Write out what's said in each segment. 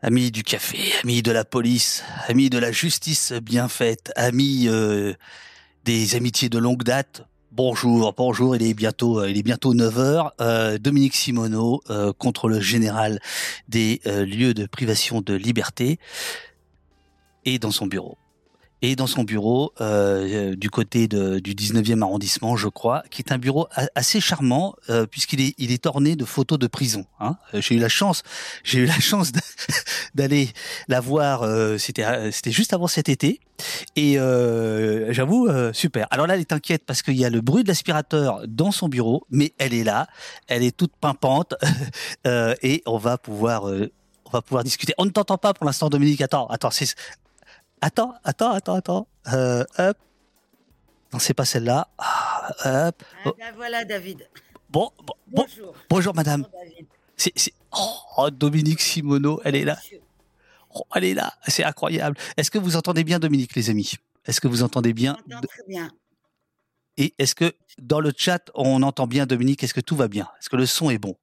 Amis du café, amis de la police, amis de la justice bien faite, amis euh, des amitiés de longue date. Bonjour, bonjour, il est bientôt, euh, il est bientôt 9h. Euh, Dominique Simoneau, euh, contrôleur général des lieux de privation de liberté, est dans son bureau. Et dans son bureau, euh, du côté de, du 19e arrondissement, je crois, qui est un bureau assez charmant, euh, puisqu'il est, il est orné de photos de prison. Hein. Euh, J'ai eu la chance, j'ai eu la chance d'aller la voir. euh, C'était, euh, c'était juste avant cet été, et euh, j'avoue, euh, super. Alors là, elle est inquiète parce qu'il y a le bruit de l'aspirateur dans son bureau, mais elle est là, elle est toute pimpante, euh, et on va pouvoir, euh, on va pouvoir discuter. On ne t'entend pas pour l'instant, Dominique. Attends, attends, c'est, attends, attends, attends, attends. Euh, hop. Non, c'est pas celle-là. Ah, hop. Ah ben voilà, David. Bon, bon, bon. Bonjour. bonjour, madame. Bonjour. C'est, c'est... Oh, Dominique Simoneau, elle est là. Oh, elle est là. C'est incroyable. Est-ce que vous entendez bien, Dominique, les amis? Est-ce que vous entendez bien? J'entends très bien. Et est-ce que dans le chat, on entend bien Dominique? Est-ce que tout va bien? Est-ce que le son est bon?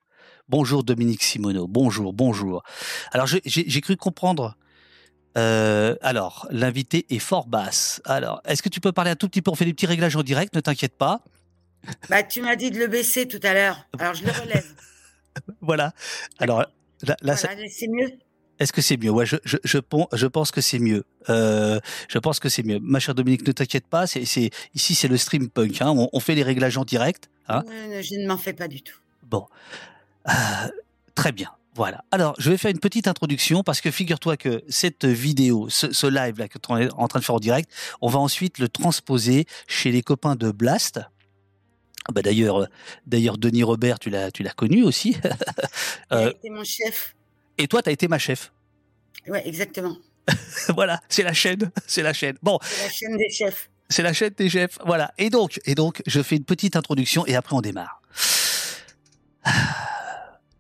Bonjour Dominique Simoneau. Bonjour, bonjour. Alors je- j'ai j'ai cru comprendre. Euh, alors, l'invité est fort basse. Alors, est-ce que tu peux parler un tout petit peu On fait des petits réglages en direct, ne t'inquiète pas. Bah, tu m'as dit de le baisser tout à l'heure. Alors, je le relève. Voilà. Alors là, là, ça- c'est mieux. est-ce que c'est mieux? Ouais, je, je, je, je pense que c'est mieux. Euh, je pense que c'est mieux. Ma chère Dominique, ne t'inquiète pas. C'est, c'est, ici, c'est le stream punk. Hein. On, on fait les réglages en direct. Hein. Euh, je ne m'en fais pas du tout. Bon, Euh, très bien. Voilà. Alors, je vais faire une petite introduction parce que figure-toi que cette vidéo, ce, ce live là que tu es en train de faire en direct, on va ensuite le transposer chez les copains de Blast. Ah Bah d'ailleurs, d'ailleurs Denis Robert, tu l'as, tu l'as connu aussi. Euh, C'est mon chef. Et toi, tu as été ma chef. Ouais, exactement. voilà, c'est la chaîne, c'est la chaîne. Bon, C'est la chaîne des chefs. c'est la chaîne des chefs. Voilà. Et donc, et donc, je fais une petite introduction et après on démarre.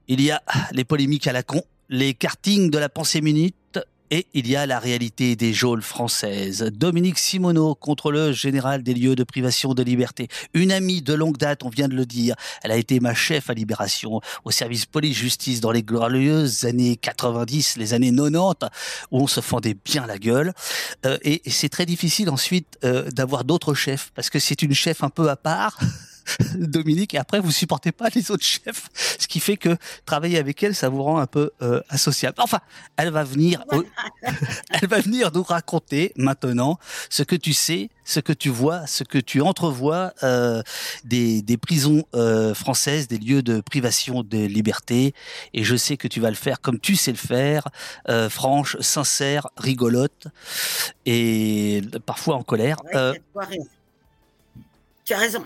Il y a les polémiques à la con, les kartings de la pensée minute et il y a la réalité des geôles françaises. Dominique Simoneau, contrôleur général des lieux de privation de liberté. Une amie de longue date, on vient de le dire. Elle a été ma chef à Libération, au service police-justice dans les glorieuses années 90, les années 90, où on se fendait bien la gueule. Euh, et et c'est très difficile ensuite euh, d'avoir d'autres chefs, parce que c'est une chef un peu à part. Dominique, et après vous supportez pas les autres chefs, ce qui fait que travailler avec elle, ça vous rend un peu euh, associable. Enfin, elle va venir, elle va venir nous raconter maintenant ce que tu sais, ce que tu vois, ce que tu entrevois euh, des, des prisons euh, françaises, des lieux de privation de liberté. Et je sais que tu vas le faire comme tu sais le faire, euh, franche, sincère, rigolote et parfois en colère. Ouais. Tu as raison.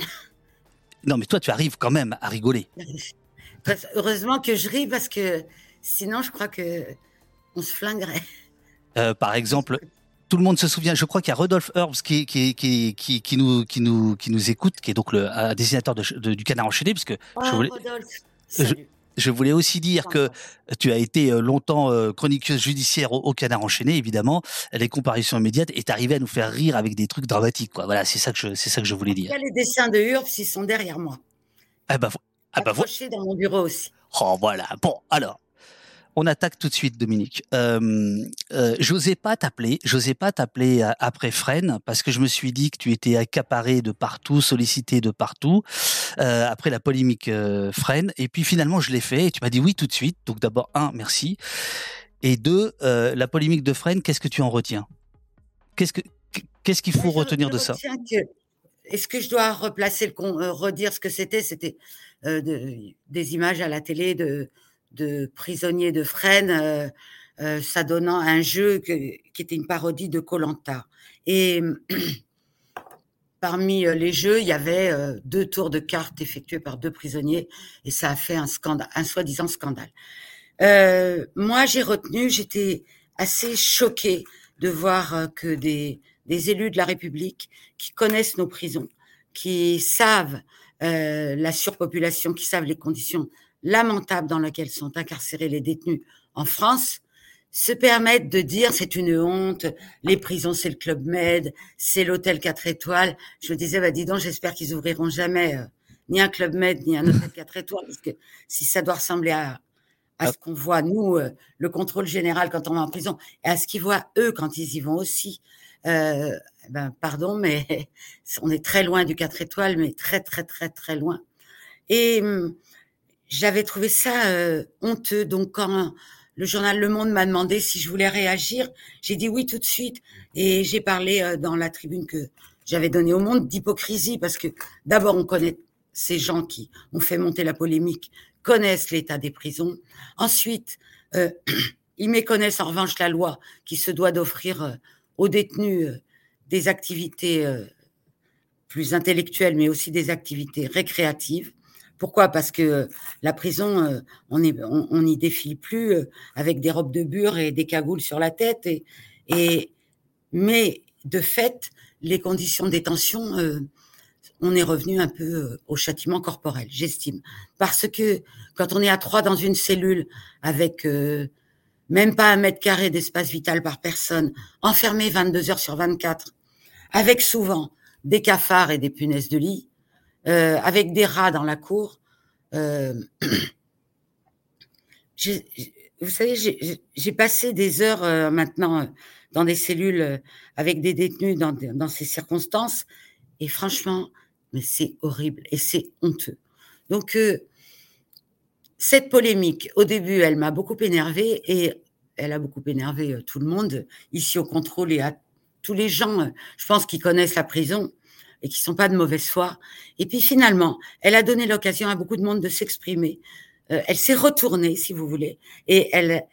Non, mais toi, tu arrives quand même à rigoler. Heureusement que je ris parce que sinon, je crois que on se flinguerait. Euh, par exemple, tout le monde se souvient. Je crois qu'il y a Rodolphe Herbs qui, qui, qui, qui, qui nous, qui nous, qui nous écoute, qui est donc le un dessinateur de, de- du Canard enchaîné, puisque Oh, je voulais, Rodolphe. je- Salut. je voulais aussi dire que tu as été euh, longtemps euh, chroniqueuse judiciaire au, Canard enchaîné, évidemment. Les comparaisons immédiates est arrivé à nous faire rire avec des trucs dramatiques, quoi. Voilà, c'est ça que je, c'est ça que je voulais dire. les dessins de Urps, ils sont derrière moi. Ah bah, ah bah, dans mon bureau aussi. Oh voilà. Bon, alors, on attaque tout de suite, Dominique. Euh, euh, j'osais pas t'appeler, j'osais pas t'appeler euh, après Fresnes parce que je me suis dit que tu étais accaparé de partout, sollicité de partout euh, après la polémique Fresnes. Et puis finalement, je l'ai fait et tu m'as dit oui tout de suite. Donc d'abord un, merci. Et deux, la polémique de Fresnes, qu'est-ce que tu en retiens? Qu'est-ce que qu'est-ce qu'il faut je- retenir je de ça? que- Est-ce que je dois replacer le con, redire ce que c'était? C'était de- des images à la télé de, de prisonniers de Fresnes, euh, euh, s'adonnant à un jeu qui était une parodie de Colanta. Et parmi euh, les jeux, il y avait deux tours de cartes effectués par deux prisonniers, et ça a fait un scandale, un soi-disant scandale. Moi, j'ai retenu, j'étais assez choquée de voir que des, élus de la République qui connaissent nos prisons, qui savent la surpopulation, qui savent les conditions lamentables dans lesquelles sont incarcérés les détenus en France, se permettent de dire c'est une honte, les prisons c'est le club Med, c'est l'hôtel 4 étoiles. Je me disais, bah dis donc, j'espère qu'ils ouvriront jamais euh, ni un club Med ni un hôtel 4 étoiles, parce que si ça doit ressembler à, à ce qu'on voit, nous, euh, le contrôle général quand on va en prison, et à ce qu'ils voient, eux, quand ils y vont aussi. Euh, ben, pardon, mais on est très loin du 4 étoiles, mais très, très, très, très loin. Et hum, j'avais trouvé ça euh, honteux. Donc, quand le journal Le Monde m'a demandé si je voulais réagir, j'ai dit oui tout de suite. Et j'ai parlé euh, dans la tribune que j'avais donnée au Monde d'hypocrisie, parce que d'abord, on connaît ces gens qui ont fait monter la polémique, connaissent l'état des prisons. Ensuite, euh, ils méconnaissent en revanche la loi qui se doit d'offrir aux détenus des activités plus intellectuelles, mais aussi des activités récréatives. Pourquoi? Parce que la prison, euh, on n'y on, défile plus euh, avec des robes de bure et des cagoules sur la tête. Et, et mais de fait, les conditions de détention, euh, on est revenu un peu au châtiment corporel, j'estime. Parce que quand on est à trois dans une cellule avec même pas un mètre carré d'espace vital par personne, enfermé 22 heures sur 24, avec souvent des cafards et des punaises de lit, euh, avec des rats dans la cour. Euh, vous savez, j'ai passé des heures euh, maintenant dans des cellules avec des détenus dans, dans ces circonstances, et franchement, mais c'est horrible et c'est honteux. Donc, cette polémique, au début, elle m'a beaucoup énervée et elle a beaucoup énervé tout le monde ici au contrôle et à tous les gens, je pense, qui connaissent la prison et qui sont pas de mauvaise foi. Et puis finalement, elle a donné l'occasion à beaucoup de monde de s'exprimer. Euh, elle s'est retournée, si vous voulez, et elle,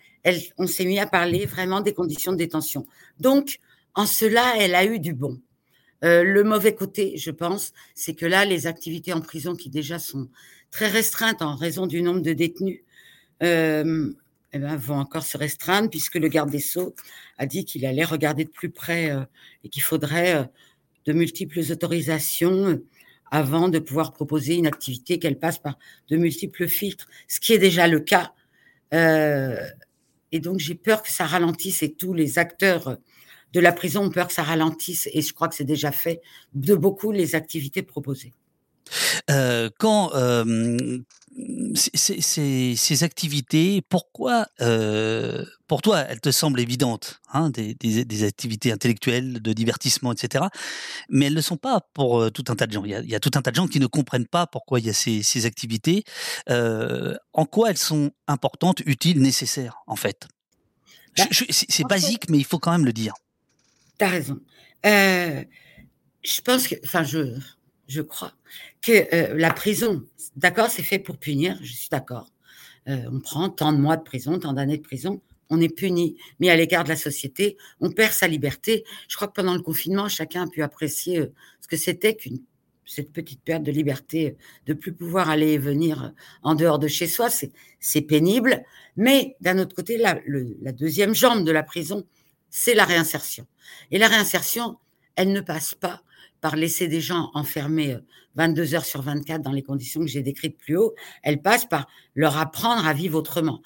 on s'est mis à parler vraiment des conditions de détention. Donc, en cela, elle a eu du bon. Euh, le mauvais côté, je pense, c'est que là, les activités en prison qui déjà sont très restreintes en raison du nombre de détenus, euh, eh ben, vont encore se restreindre puisque le garde des Sceaux a dit qu'il allait regarder de plus près et qu'il faudrait de multiples autorisations euh, avant de pouvoir proposer une activité qu'elle passe par de multiples filtres, ce qui est déjà le cas. Euh, et donc j'ai peur que ça ralentisse et tous les acteurs de la prison ont peur que ça ralentisse, et je crois que c'est déjà fait, de beaucoup les activités proposées. Euh, quand euh, ces, ces, ces, activités, pourquoi, euh, pour toi, elles te semblent évidentes, hein, des, des, des, activités intellectuelles, de divertissement, etc. Mais elles ne sont pas pour tout un tas de gens. Il y, a, il y, a, tout un tas de gens qui ne comprennent pas pourquoi il y a ces, ces activités. En quoi elles sont importantes, utiles, nécessaires, en fait? Bah, C'est basique, mais il faut quand même le dire. T'as raison. Je pense que, enfin, je, je crois, que euh, la prison, d'accord, c'est fait pour punir, je suis d'accord. Euh, on prend tant de mois de prison, tant d'années de prison, on est puni, mais à l'égard de la société, on perd sa liberté. Je crois que pendant le confinement, chacun a pu apprécier euh, ce que c'était qu'une cette petite perte de liberté, de plus pouvoir aller et venir en dehors de chez soi, c'est pénible. Mais d'un autre côté, la, la deuxième jambe de la prison, c'est la réinsertion. Et la réinsertion, elle ne passe pas par laisser des gens enfermés 22 euh, heures sur 24 dans les conditions que j'ai décrites plus haut, elle passe par leur apprendre à vivre autrement,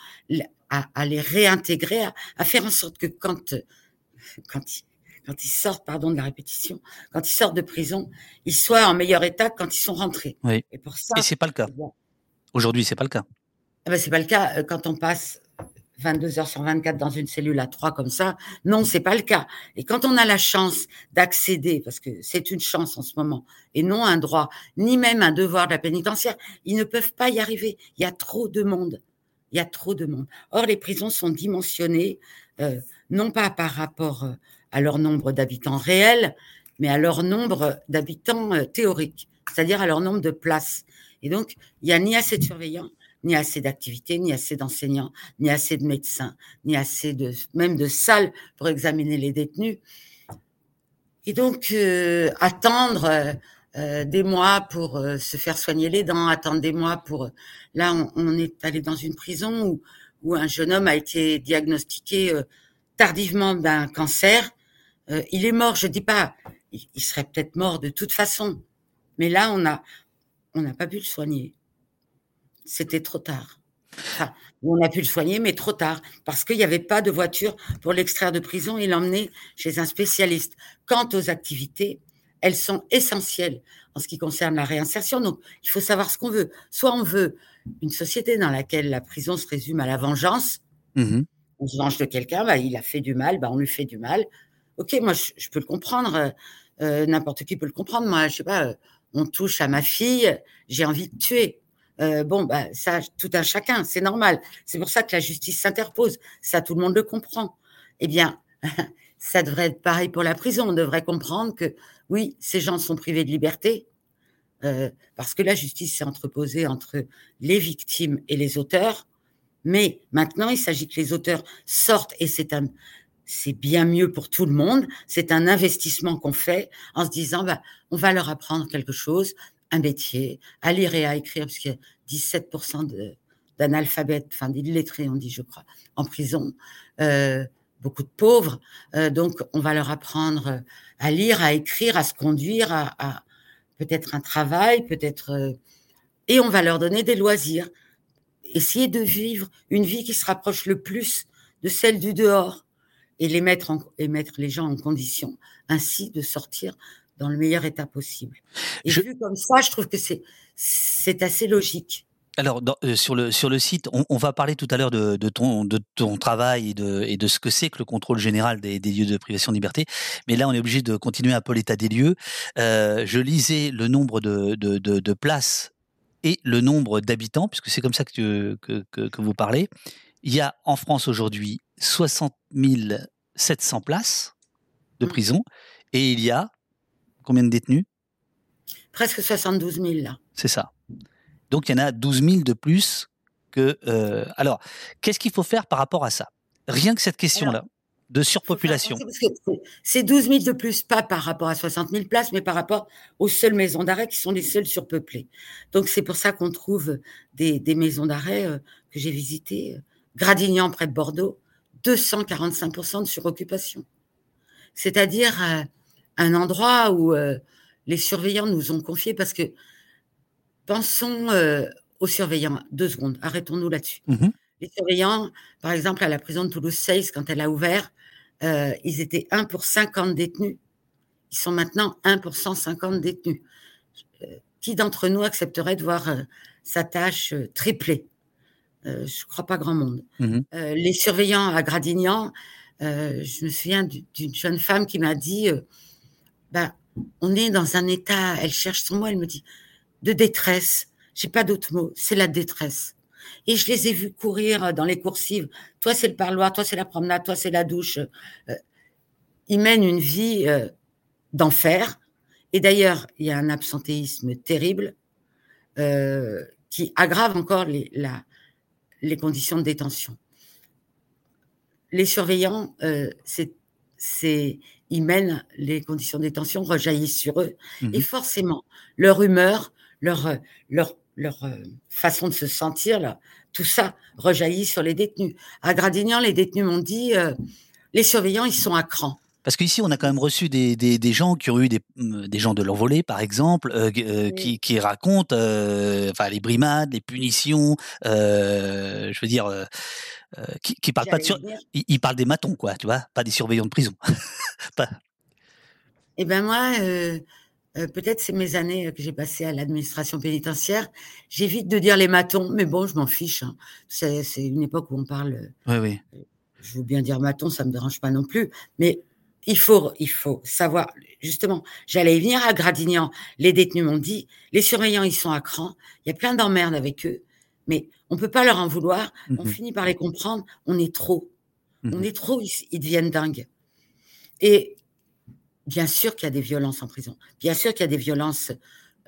à, les réintégrer, à, faire en sorte que quand, quand, ils, quand ils sortent, pardon de la répétition, quand ils sortent de prison, ils soient en meilleur état que quand ils sont rentrés. Oui. Et pour ça. Et c'est pas le cas. Aujourd'hui, c'est pas le cas. Eh ben, c'est pas le cas euh, quand on passe 22 heures sur 24 dans une cellule à trois comme ça. Non, c'est pas le cas. Et quand on a la chance d'accéder, parce que c'est une chance en ce moment, et non un droit, ni même un devoir de la pénitentiaire, ils ne peuvent pas y arriver. Il y a trop de monde. Il y a trop de monde. Or, les prisons sont dimensionnées, euh, non pas par rapport euh, à leur nombre d'habitants réels, mais à leur nombre d'habitants euh, théoriques, c'est-à-dire à leur nombre de places. Et donc, il n'y a ni assez de surveillants, ni assez d'activités, ni assez d'enseignants, ni assez de médecins, ni assez de même de salles pour examiner les détenus. Et donc euh, attendre euh, euh, des mois pour se faire soigner les dents, attendre des mois pour là on, est allé dans une prison où, où un jeune homme a été diagnostiqué tardivement d'un cancer. il est mort, je dis pas, il, il serait peut-être mort de toute façon, mais là on a on n'a pas pu le soigner c'était trop tard. Enfin, on a pu le soigner, mais trop tard, parce qu'il n'y avait pas de voiture pour l'extraire de prison et l'emmener chez un spécialiste. Quant aux activités, elles sont essentielles en ce qui concerne la réinsertion. Donc, il faut savoir ce qu'on veut. Soit on veut une société dans laquelle la prison se résume à la vengeance. Mmh on se venge de quelqu'un, bah, il a fait du mal, bah, on lui fait du mal. Ok, moi, je, peux le comprendre. Euh, euh, n'importe qui peut le comprendre. Moi, je sais pas, euh, on touche à ma fille, j'ai envie de tuer. Bon, bah, ça, tout un chacun, c'est normal. C'est pour ça que la justice s'interpose. Ça, tout le monde le comprend. Eh bien, ça devrait être pareil pour la prison. On devrait comprendre que oui, ces gens sont privés de liberté euh, parce que la justice s'est entreposée entre les victimes et les auteurs. Mais maintenant, il s'agit que les auteurs sortent et c'est un, c'est bien mieux pour tout le monde. C'est un investissement qu'on fait en se disant, bah, on va leur apprendre quelque chose, un métier, à lire et à écrire, parce qu'il y a 17% d'analphabètes, enfin d'illettrés, on dit, je crois, en prison. Euh, beaucoup de pauvres. Euh, donc, on va leur apprendre à lire, à écrire, à se conduire, à, peut-être un travail, peut-être. Euh, et on va leur donner des loisirs. Essayer de vivre une vie qui se rapproche le plus de celle du dehors et les mettre, et mettre les gens en condition ainsi de sortir dans le meilleur état possible. Et vu comme ça, je trouve que c'est assez logique. Alors, euh, sur, le, sur le site, on, va parler tout à l'heure de, ton, de ton travail et de, et de ce que c'est que le contrôle général des, lieux de privation de liberté. Mais là, on est obligé de continuer un peu l'état des lieux. Euh, je lisais le nombre de, de, places et le nombre d'habitants, puisque c'est comme ça que, que, que, vous parlez. Il y a en France aujourd'hui 60 700 places de mmh. prison et il y a combien de détenus? Presque 72 000 là. C'est ça. Donc il y en a 12 000 de plus que. Euh, alors, qu'est-ce qu'il faut faire par rapport à ça? Rien que cette question-là de surpopulation. C'est 12 000 de plus, pas par rapport à 60 000 places, mais par rapport aux seules maisons d'arrêt qui sont les seules surpeuplées. Donc c'est pour ça qu'on trouve des, maisons d'arrêt euh, que j'ai visitées, euh, Gradignan près de Bordeaux, 245% de suroccupation. C'est-à-dire un endroit où les surveillants nous ont confié parce que Pensons euh, aux surveillants. Deux secondes, arrêtons-nous là-dessus. Mmh les surveillants, par exemple, à la prison de Toulouse-Seyss, quand elle a ouvert, euh, ils étaient 1 pour 50 détenus. Ils sont maintenant 1 pour 150 détenus. Euh, qui d'entre nous accepterait de voir sa tâche triplée? Je ne crois pas grand monde. Mmh les surveillants à Gradignan, je me souviens d'une jeune femme qui m'a dit bah, on est dans un état, elle cherche son mot, elle me dit de détresse. J'ai pas d'autre mot, c'est la détresse. Et je les ai vus courir dans les coursives. Toi, c'est le parloir, toi, c'est la promenade, toi, c'est la douche. Euh, ils mènent une vie euh, d'enfer. Et d'ailleurs, il y a un absentéisme terrible euh, qui aggrave encore les, les conditions de détention. Les surveillants, c'est, ils mènent les conditions de détention, rejaillissent sur eux. Mmh Et forcément, leur humeur, leur, euh, leur, leur euh, façon de se sentir, là, tout ça rejaillit sur les détenus. À Gradignan, les détenus m'ont dit, euh, les surveillants, ils sont à cran. Parce qu'ici, on a quand même reçu des, des, des, gens qui ont eu des, des gens de l'envolée, par exemple, qui, qui, racontent enfin, les brimades, les punitions, je veux dire, qui, qui parlent pas de ils, parlent des matons, quoi, tu vois, pas des surveillants de prison. pas... Eh ben moi, euh, peut-être c'est mes années euh, que j'ai passées à l'administration pénitentiaire. J'évite de dire les matons, mais bon, je m'en fiche. Hein. C'est, une époque où on parle. Oui, oui. Euh, je veux bien dire maton, ça me dérange pas non plus. Mais il faut, il faut savoir. Justement, j'allais venir à Gradignan. Les détenus m'ont dit, les surveillants, ils sont à cran. Il y a plein d'emmerdes avec eux, mais on peut pas leur en vouloir. On mmh finit par les comprendre. On est trop. Mmh on est trop. Ils, ils deviennent dingues. Et Bien sûr qu'il y a des violences en prison. Bien sûr qu'il y a des violences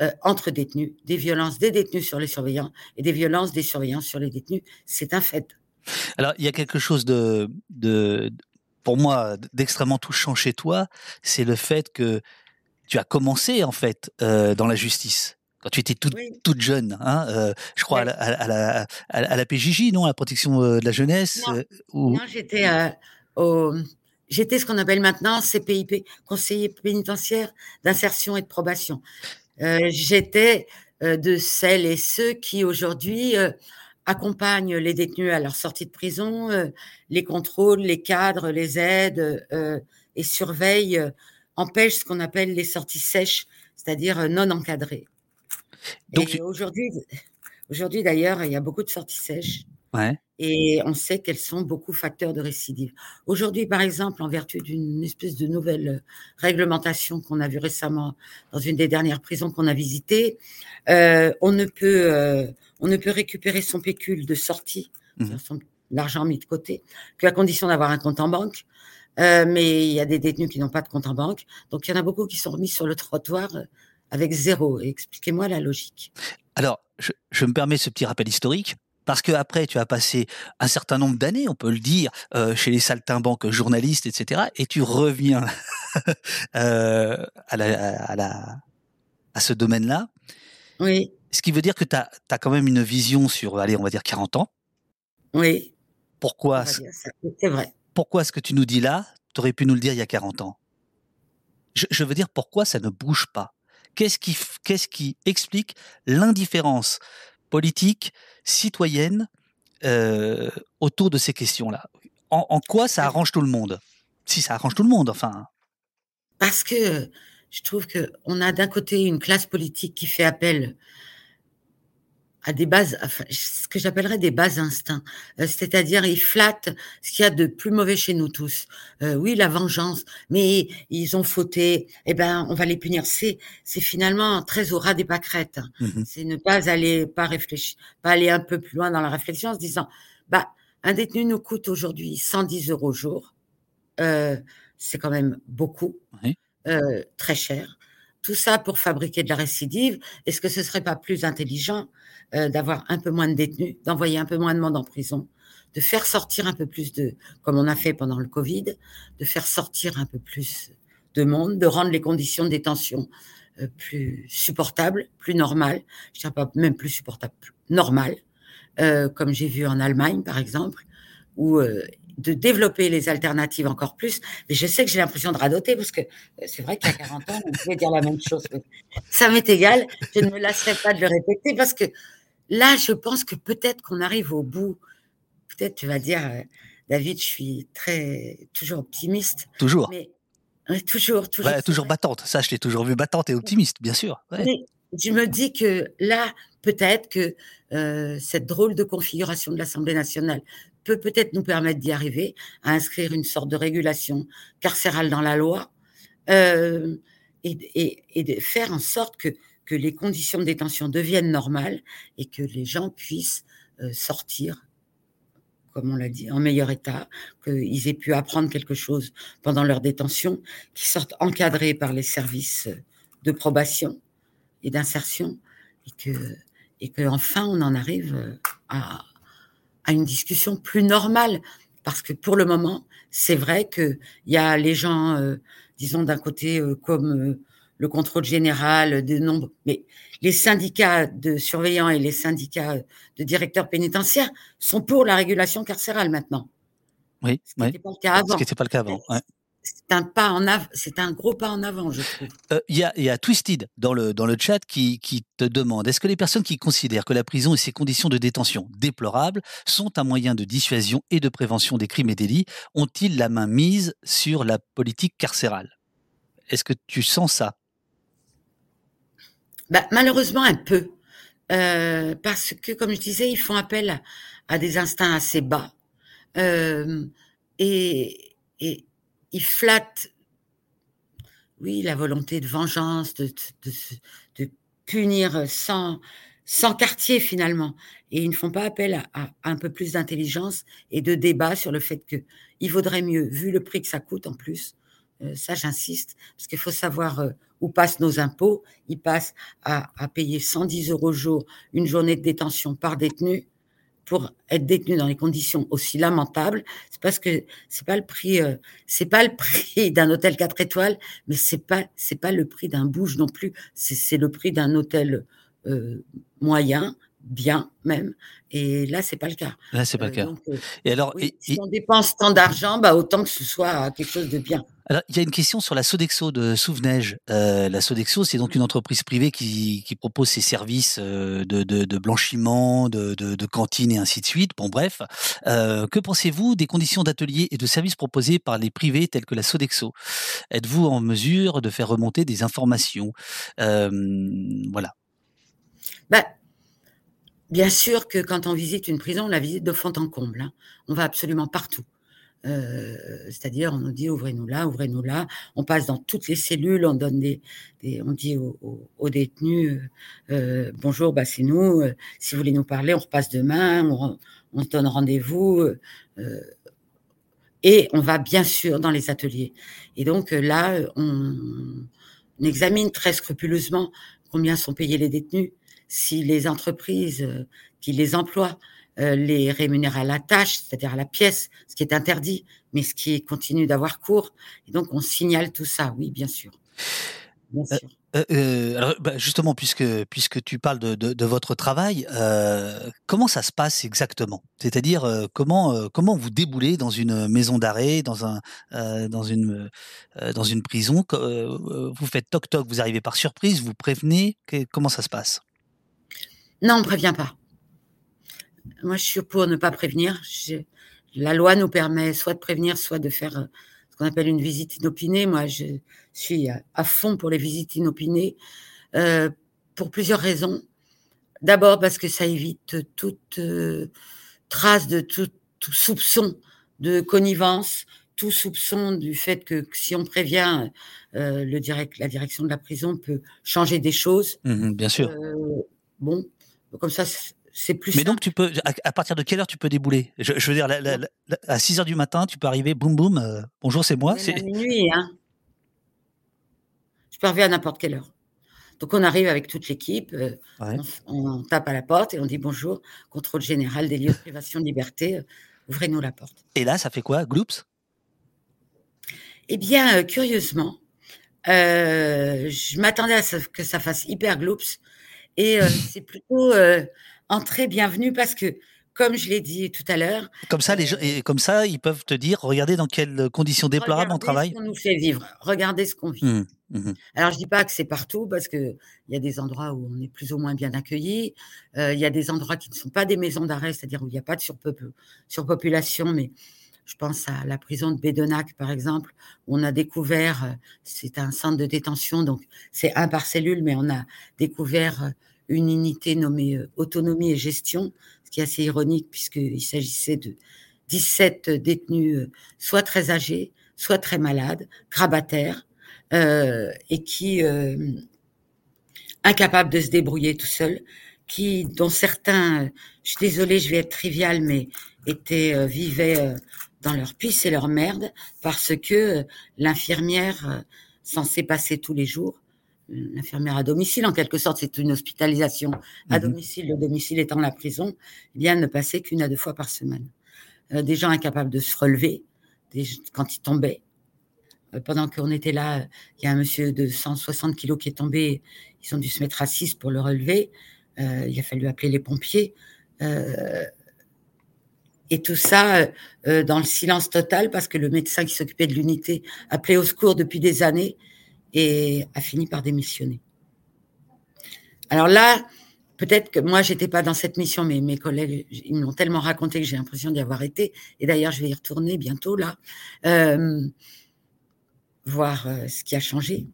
euh, entre détenus, des violences des détenus sur les surveillants et des violences des surveillants sur les détenus. C'est un fait. Alors, il y a quelque chose de, de pour moi, d'extrêmement touchant chez toi, c'est le fait que tu as commencé, en fait, euh, dans la justice quand tu étais toute, toute jeune, hein, euh, je crois à, la, à, la, à, la, PJJ, non, à la protection de la jeunesse. Non, non j'étais au, J'étais ce qu'on appelle maintenant CPIP, conseiller pénitentiaire d'insertion et de probation. Euh, j'étais euh, de celles et ceux qui aujourd'hui euh, accompagnent les détenus à leur sortie de prison, les contrôlent, les cadres, les aident et surveillent empêche ce qu'on appelle les sorties sèches, c'est-à-dire non encadrées. Donc, aujourd'hui, aujourd'hui d'ailleurs, il y a beaucoup de sorties sèches. Ouais. Et on sait qu'elles sont beaucoup facteurs de récidive. Aujourd'hui, par exemple, en vertu d'une espèce de nouvelle réglementation qu'on a vue récemment dans une des dernières prisons qu'on a visitées, euh, on ne peut euh, on ne peut récupérer son pécule de sortie, mmh. l'argent mis de côté, qu'à condition d'avoir un compte en banque. Euh, mais il y a des détenus qui n'ont pas de compte en banque, donc il y en a beaucoup qui sont remis sur le trottoir avec zéro. Expliquez-moi la logique. Alors, je, je me permets ce petit rappel historique. Parce que après, tu as passé un certain nombre d'années, on peut le dire, euh, chez les saltimbanques journalistes, etc. Et tu reviens euh, à, la, à, la, à ce domaine-là. Oui. Ce qui veut dire que tu as, as, quand même une vision sur, allez, on va dire 40 ans. Oui. Pourquoi C'est vrai. Pourquoi ce que tu nous dis là, tu aurais pu nous le dire il y a 40 ans? Je, je veux dire, pourquoi ça ne bouge pas? Qu'est-ce qui, explique l'indifférence politique, citoyenne, euh, autour de ces questions-là? En, quoi ça arrange tout le monde? Si ça arrange tout le monde, enfin. Parce que je trouve que on a d'un côté une classe politique qui fait appel à des bases, ce que j'appellerais des bases instincts. Euh, c'est-à-dire, ils flattent ce qu'il y a de plus mauvais chez nous tous. Euh, oui, la vengeance, mais ils ont fauté, eh ben, on va les punir. C'est, c'est finalement très au ras des pâquerettes. Mmh c'est ne pas aller, pas réfléchir, pas aller un peu plus loin dans la réflexion en se disant, bah, un détenu nous coûte aujourd'hui 110 euros au jour. Euh, c'est quand même beaucoup, euh, très cher. Tout ça pour fabriquer de la récidive. Est-ce que ce serait pas plus intelligent euh, d'avoir un peu moins de détenus, d'envoyer un peu moins de monde en prison, de faire sortir un peu plus de, comme on a fait pendant le Covid, de faire sortir un peu plus de monde, de rendre les conditions de détention euh, plus supportables, plus normales. Je dirais pas même plus supportables, normales, euh, comme j'ai vu en Allemagne par exemple, où de développer les alternatives encore plus. Mais je sais que j'ai l'impression de radoter parce que c'est vrai qu'il y a 40 ans, on pouvait dire la même chose. Ça m'est égal. Je ne me lasserai pas de le répéter parce que là, je pense que peut-être qu'on arrive au bout. Peut-être tu vas dire, euh, David, je suis très, toujours optimiste. Toujours. Mais, toujours, toujours. toujours battante. Ça, je t'ai toujours vu battante et optimiste, bien sûr. je me dis que là, peut-être que euh, cette drôle de configuration de l'Assemblée nationale peut peut-être nous permettre d'y arriver, à inscrire une sorte de régulation carcérale dans la loi euh, et, et, de faire en sorte que, que les conditions de détention deviennent normales et que les gens puissent euh, sortir, comme on l'a dit, en meilleur état, qu'ils aient pu apprendre quelque chose pendant leur détention, qu'ils sortent encadrés par les services de probation et d'insertion et que, et que enfin on en arrive à à une discussion plus normale. Parce que pour le moment, c'est vrai qu'il y a les gens, euh, disons d'un côté, euh, comme euh, le contrôle général des nombres, mais les syndicats de surveillants et les syndicats de directeurs pénitentiaires sont pour la régulation carcérale maintenant. Oui, ce qui n'était pas le cas avant. Ce qui n'était pas le cas avant. Ouais c'est un pas en c'est un gros pas en avant, je trouve. Euh, il y, a, y, a, Twisted dans le, dans le chat qui, qui te demande est-ce que les personnes qui considèrent que la prison et ses conditions de détention déplorables sont un moyen de dissuasion et de prévention des crimes et délits? Ont-ils la main mise sur la politique carcérale? Est-ce que tu sens ça? Bah, Malheureusement, un peu. Euh, parce que, comme je disais, ils font appel à, à des instincts assez bas. Euh, et, et, il flatte, oui, la volonté de vengeance, de, punir sans, sans quartier finalement. Et ils ne font pas appel à, un peu plus d'intelligence et de débat sur le fait que il vaudrait mieux, vu le prix que ça coûte en plus, ça j'insiste, parce qu'il faut savoir euh, où passent nos impôts. Ils passent à, à payer 110 euros jour une journée de détention par détenu pour être détenu dans les conditions aussi lamentables, c'est parce que c'est pas le prix, euh, c'est pas le prix d'un hôtel 4 étoiles, mais c'est pas c'est pas le prix d'un bouge non plus, c'est le prix d'un hôtel euh, moyen, bien même. Et là, c'est pas le cas. Là, c'est pas le euh, cas. et alors, si on dépense tant d'argent, bah autant que ce soit quelque chose de bien. Alors, il y a une question sur la Sodexo de Souvenège. Euh, la Sodexo, c'est donc une entreprise privée qui, propose ses services euh, de, blanchiment, de, cantine et ainsi de suite. Bon, bref. Euh, que pensez-vous des conditions d'atelier et de services proposés par les privés tels que la Sodexo? Êtes-vous en mesure de faire remonter des informations? Voilà. Bah, bien sûr que quand on visite une prison, on la visite de fond en comble. Hein. On va absolument partout. Euh, c'est-à-dire, on nous dit ouvrez-nous là, ouvrez-nous là. On passe dans toutes les cellules, on donne des, on dit aux, détenus euh, bonjour, bah c'est nous. Euh, si vous voulez nous parler, on repasse demain. On, se donne rendez-vous. et on va bien sûr dans les ateliers. Et donc là, on examine très scrupuleusement combien sont payés les détenus, si les entreprises qui les emploient euh, les rémunérer à la tâche, c'est-à-dire à la pièce, ce qui est interdit, mais ce qui continue d'avoir cours. Et donc, on signale tout ça, oui, bien sûr. Bien euh, sûr. Euh, alors, bah, justement, puisque puisque tu parles de, de, de votre travail, euh, comment ça se passe exactement? C'est-à-dire comment comment vous déboulez dans une maison d'arrêt, dans un dans une dans une prison? Vous faites toc toc, vous arrivez par surprise, vous prévenez? Comment ça se passe? Non, on prévient pas. Moi, je suis pour ne pas prévenir. La loi nous permet soit de prévenir, soit de faire euh, ce qu'on appelle une visite inopinée. Moi, je suis à fond pour les visites inopinées euh, pour plusieurs raisons. D'abord parce que ça évite toute euh, trace de tout, soupçon de connivence, tout soupçon du fait que, si on prévient, le direct, la direction de la prison peut changer des choses. Mmh bien sûr. bon, comme ça, c'est plus. Mais donc, tu peux, à, partir de quelle heure tu peux débouler? Je, veux dire, à 6 heures du matin, tu peux arriver, boum boum, euh, bonjour, c'est moi. C'est minuit, hein. Je peux arriver à n'importe quelle heure. Donc, on arrive avec toute l'équipe, euh, on, tape à la porte et on dit bonjour, contrôle général des lieux de privation de liberté, euh, ouvrez-nous la porte. Et là, ça fait quoi, Gloops? Eh bien, curieusement, je m'attendais à ce que ça fasse hyper Gloops. Et c'est plutôt entrée bienvenue parce que, comme je l'ai dit tout à l'heure. Comme ça, les gens, euh, et comme ça, ils peuvent te dire, regardez dans quelles conditions déplorables on travaille. Ce qu'on nous fait vivre. Regardez ce qu'on vit. Mmh, mmh. Alors, je dis pas que c'est partout parce que il y a des endroits où on est plus ou moins bien accueilli. Euh, il y a des endroits qui ne sont pas des maisons d'arrêt, c'est-à-dire où il n'y a pas de surpopulation, mais je pense à la prison de Bédenac, par exemple, où on a découvert, euh, c'est un centre de détention, donc c'est un par cellule, mais on a découvert une unité nommée euh, autonomie et gestion, ce qui est assez ironique puisqu'il s'agissait de 17 détenus, euh, soit très âgés, soit très malades, grabataires, euh, et qui, incapables de se débrouiller tout seuls, qui, dont certains, je suis désolée, je vais être trivial, mais étaient, vivaient dans leur pisse et leur merde parce que l'infirmière censée passer tous les jours l'infirmière à domicile, en quelque sorte, c'est une hospitalisation à mhm. domicile, le domicile étant la prison, eh bien, ne passait qu'une à deux fois par semaine. Euh, des gens incapables de se relever quand ils tombaient. Euh, pendant qu'on était là, il y a un monsieur de 160 kilos qui est tombé, ils ont dû se mettre à 6 pour le relever. Euh, il a fallu appeler les pompiers. et tout ça dans le silence total parce que le médecin qui s'occupait de l'unité appelait au secours depuis des années et a fini par démissionner. Alors là, peut-être que moi, j'étais pas dans cette mission, mais mes collègues, ils me l'ont tellement raconté que j'ai l'impression d'y avoir été. Et d'ailleurs, je vais y retourner bientôt là, euh, voir euh, ce qui a changé.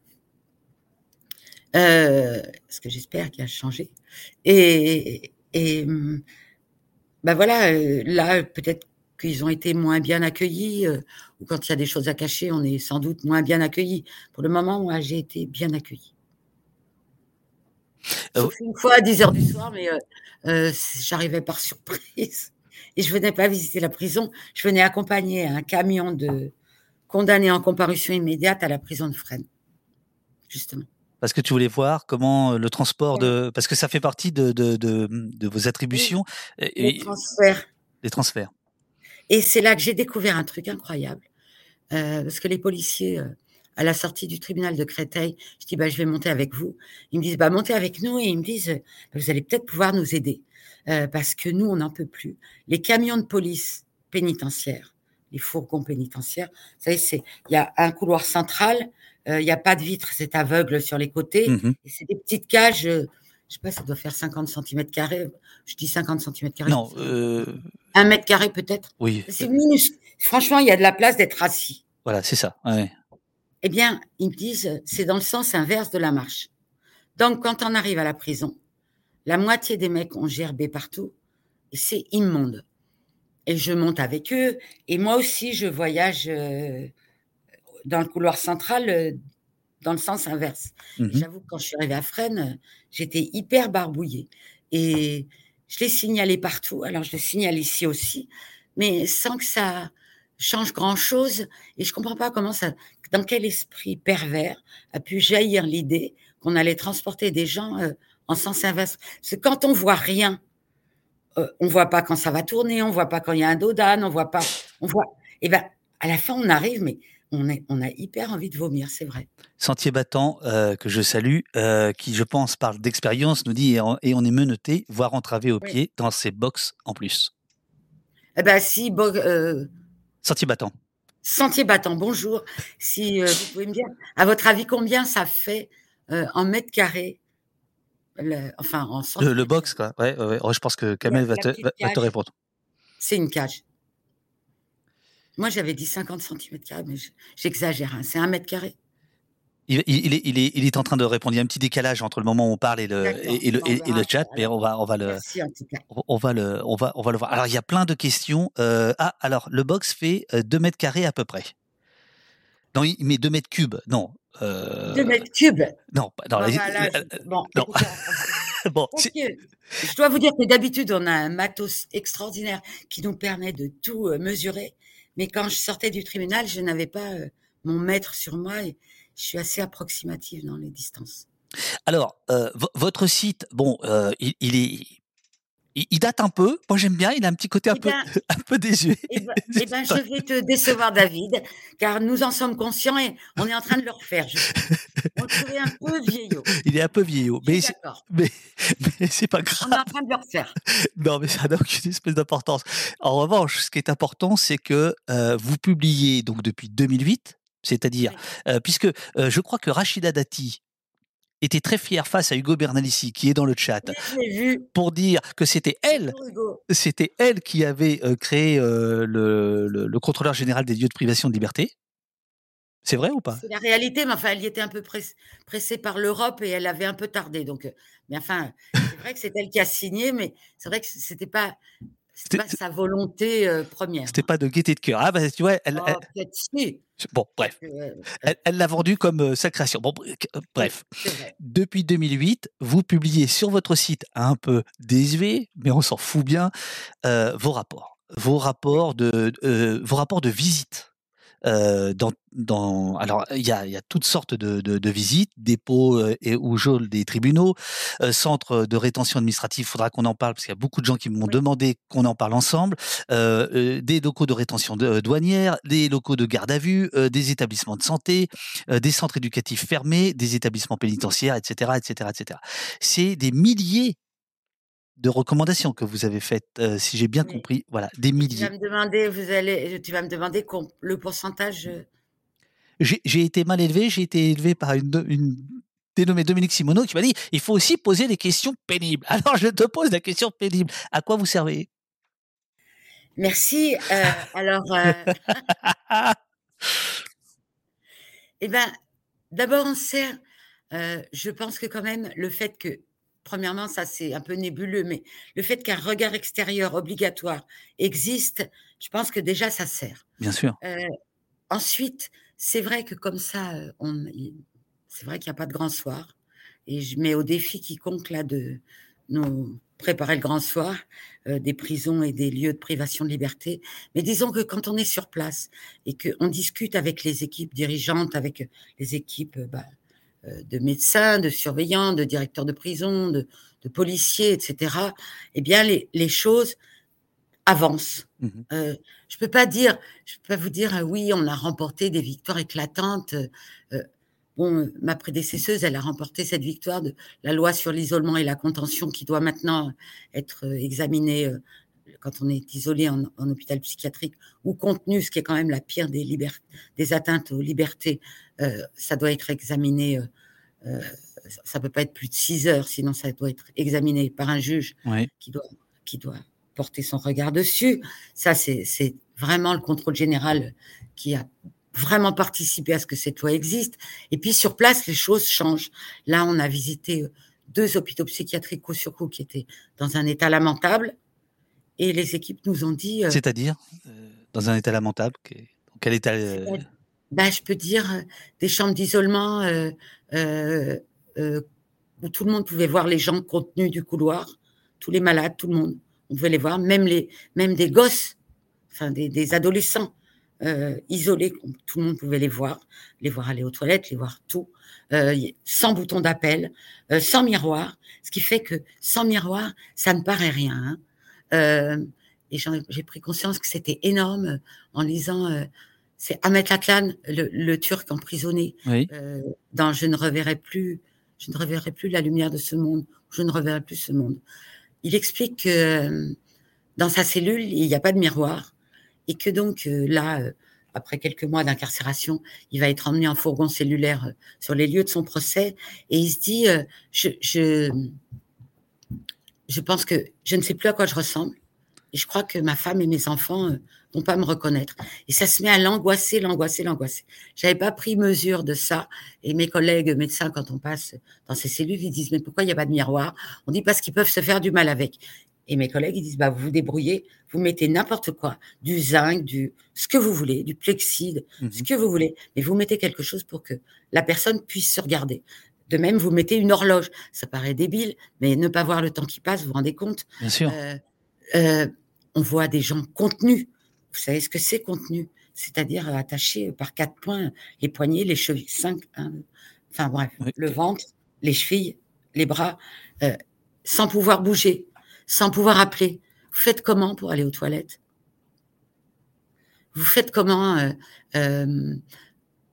Euh, ce que j'espère qu'il a changé. Et, et ben voilà, là, peut-être qu'ils ont été moins bien accueillis, euh, ou quand il y a des choses à cacher, on est sans doute moins bien accueillis. Pour le moment, moi, j'ai été bien accueilli. Euh, une fois à 10 heures du soir, mais euh, j'arrivais par surprise. Et je venais pas visiter la prison, je venais accompagner un camion de condamnés en comparution immédiate à la prison de Fresnes, justement. Parce que tu voulais voir comment le transport de parce que ça fait partie de de, de, vos attributions les transferts. Les transferts et c'est là que j'ai découvert un truc incroyable. Euh, parce que les policiers, euh, à la sortie du tribunal de Créteil, je dis, bah, je vais monter avec vous. Ils me disent, bah, montez avec nous. Et ils me disent, bah, vous allez peut-être pouvoir nous aider. Euh, parce que nous, on n'en peut plus. Les camions de police pénitentiaire les fourgons pénitentiaires. Vous savez, il y a un couloir central, il n'y a pas de vitre, c'est aveugle sur les côtés, Mhm. et c'est des petites cages. je sais pas, ça doit faire 50 cm. Je dis 50 cm. Non, euh, Un mètre carré peut-être. oui, C'est minuscule. Franchement, il y a de la place d'être assis. voilà, c'est ça. ouais. Eh bien, ils me disent, c'est dans le sens inverse de la marche. Donc, quand on arrive à la prison, la moitié des mecs ont gerbé partout, et c'est immonde. Et je monte avec eux, et moi aussi, je voyage euh, dans le couloir central, euh, dans le sens inverse. Mhm. J'avoue que quand je suis arrivée à Fresnes, j'étais hyper barbouillée. Et je l'ai signalé partout, alors je le signale ici aussi, mais sans que ça change grand-chose. Et je comprends pas comment ça, dans quel esprit pervers a pu jaillir l'idée qu'on allait transporter des gens euh, en sens inverse. Parce que quand on voit rien, euh, on voit pas quand ça va tourner, on voit pas quand il y a un dos d'âne, on voit pas, on voit. Et ben à la fin on arrive, mais on, est, on a hyper envie de vomir, c'est vrai. Sentier battant, euh, que je salue, euh, qui, je pense, parle d'expérience, nous dit et on, et on est menotté, voire entravé au Oui. pied dans ces box en plus. Eh ben si, bo- euh, Sentier battant. Sentier battant, bonjour. Si vous pouvez me dire, à votre avis, combien ça fait en mètres carrés le- Enfin, en Le, le box, quoi. Ouais, ouais, ouais. Oh, je pense que Kamel va te, va, répondre. C'est une cage. Moi, j'avais dit 50 cm, mais je- j'exagère. hein, C'est un mètre carré. Il, est, il, est, il est en train de répondre. Il y a un petit décalage entre le moment où on parle et le, et, et le, on et, le chat, mais on va, on va le, Merci en tout cas. on va le, on va, on va le voir. Alors, il y a plein de questions. Euh, ah, alors, le box fait 2 mètres carrés à peu près. Non, il met 2 mètres cubes. Non. Euh, 2 mètres cubes? Non, non, Bon, les- voilà, euh, je- bon, non. bon, je dois vous dire que d'habitude, on a un matos extraordinaire qui nous permet de tout euh, mesurer. Mais quand je sortais du tribunal, je n'avais pas euh, mon mètre sur moi et je suis assez approximative dans les distances. Alors, euh, vo- votre site, bon, euh, il est, il, il date un peu. Moi, j'aime bien. Il a un petit côté un Eh peu, ben- un peu désuet. Eh ben, eh ben, je vais te décevoir, David, car nous en sommes conscients et on est en train de le refaire. Je... On le trouvait un peu vieillot. Il est un peu vieillot, mais c'est, mais, mais c'est pas On grave. est en train de le refaire. Non, mais ça n'a aucune espèce d'importance. En revanche, ce qui est important, c'est que euh, vous publiez donc depuis 2008, c'est-à-dire, Oui. euh, puisque euh, je crois que Rachida Dati était très fière face à Hugo Bernalici, qui est dans le chat, Oui, pour dire que c'était elle, c'était elle qui avait euh, créé euh, le, le, le contrôleur général des lieux de privation de liberté. C'est vrai ou pas? C'est la réalité, mais enfin, elle y était un peu press- pressée par l'Europe et elle avait un peu tardé. Donc, euh, mais enfin, c'est vrai que c'est elle qui a signé, mais c'est vrai que c'était pas, c'était pas sa volonté euh, première. C'était pas de gaieté de cœur. Ah, bah, tu vois, elle, Oh, elle- peut-être si. bon, bref, Euh, elle l'a vendu comme euh, sa création. Bon, br- bref. Depuis 2008, vous publiez sur votre site un peu désuet, mais on s'en fout bien, euh, vos rapports, vos rapports de, vos rapports de visite. Euh, dans, dans, alors, il y a, il y a toutes sortes de, de, de visites, dépôts euh, et ou geôles des tribunaux, euh, centres de rétention administrative. Il faudra qu'on en parle parce qu'il y a beaucoup de gens qui m'ont Oui. demandé qu'on en parle ensemble. Des locaux de rétention de- douanière, des locaux de garde à vue, des établissements de santé, des centres éducatifs fermés, des établissements pénitentiaires, etc., etc., etc. C'est des milliers de recommandations que vous avez faites, euh, si j'ai bien Oui. compris. Voilà, des Et Tu vas milliers. me demander, vous allez, tu vas me demander le pourcentage. J'ai été mal élevé, j'ai été élevé par une, une dénommée Dominique Simoneau qui m'a dit il faut aussi poser des questions pénibles. Alors je te pose la question pénible. À quoi vous servez? Merci. euh, alors, euh, Eh ben, d'abord, on sert. euh, je pense que quand même, le fait que, premièrement, ça c'est un peu nébuleux, mais le fait qu'un regard extérieur obligatoire existe, je pense que déjà ça sert. Bien sûr. Euh, ensuite, c'est vrai que comme ça, euh, c'est vrai qu'il n'y a pas de grand soir. Et je mets au défi quiconque là de nous préparer le grand soir euh, des prisons et des lieux de privation de liberté. Mais disons que quand on est sur place et qu'on discute avec les équipes dirigeantes, avec les équipes bah, de médecins, de surveillants, de directeurs de prison, de, de policiers, etc., eh bien, les, les choses avancent. Mhm. Euh, je peux pas dire, je peux pas vous dire, euh, oui, on a remporté des victoires éclatantes. euh, euh, bon, euh, ma prédécesseuse, elle a remporté cette victoire de la loi sur l'isolement et la contention qui doit maintenant être euh, examinée euh, quand on est isolé en, hôpital psychiatrique ou contenu, ce qui est quand même la pire des, des atteintes aux libertés, euh, ça doit être examiné. Euh, euh, ça peut pas être plus de 6 heures, sinon ça doit être examiné par un juge qui, doit, qui doit porter son regard dessus. Ça, c'est vraiment le contrôle général qui a vraiment participé à ce que cette loi existe. Et puis sur place, les choses changent. Là, on a visité deux hôpitaux psychiatriques coup sur coup qui étaient dans un état lamentable. Et les équipes nous ont dit. Euh, C'est-à-dire euh, Dans un état lamentable Quel état bah, Je peux dire euh, des chambres d'isolement où tout le monde pouvait voir les gens contenus du couloir, tous les malades, tout le monde. On pouvait les voir, même, les, même des gosses, enfin des, des adolescents isolés, tout le monde pouvait les voir, les voir aller aux toilettes, les voir tout. sans bouton d'appel, sans miroir, ce qui fait que sans miroir, ça ne paraît rien. Hein. Euh, et j'ai pris conscience que c'était énorme euh, en lisant. Euh, c'est Ahmet Aklan, le, le Turc emprisonné, euh, dans Je ne reverrai plus, je ne reverrai plus la lumière de ce monde, je ne reverrai plus ce monde. Il explique que dans sa cellule, il n'y a pas de miroir et que donc là, après quelques mois d'incarcération, il va être emmené en fourgon cellulaire sur les lieux de son procès et il se dit, je, je je pense que je ne sais plus à quoi je ressemble. Et je crois que ma femme et mes enfants euh, vont pas me reconnaître. Et ça se met à l'angoisser, l'angoisser, l'angoisser. J'avais pas pris mesure de ça. Et mes collègues médecins, quand on passe dans ces cellules, ils disent, mais pourquoi il n'y a pas de miroir? On dit parce qu'ils peuvent se faire du mal avec. Et mes collègues, ils disent, bah, vous vous débrouillez, vous mettez n'importe quoi, du zinc, du, ce que vous voulez, du plexide, mmh ce que vous voulez, mais vous mettez quelque chose pour que la personne puisse se regarder. De même, vous mettez une horloge. Ça paraît débile, mais ne pas voir le temps qui passe, vous vous rendez compte Bien sûr. Euh, euh, on voit des gens contenus. Vous savez ce que c'est contenu? C'est-à-dire attachés par quatre points, les poignets, les chevilles, cinq, enfin bref, le ventre, les chevilles, les bras, euh, sans pouvoir bouger, sans pouvoir appeler. Vous faites comment pour aller aux toilettes? Vous faites comment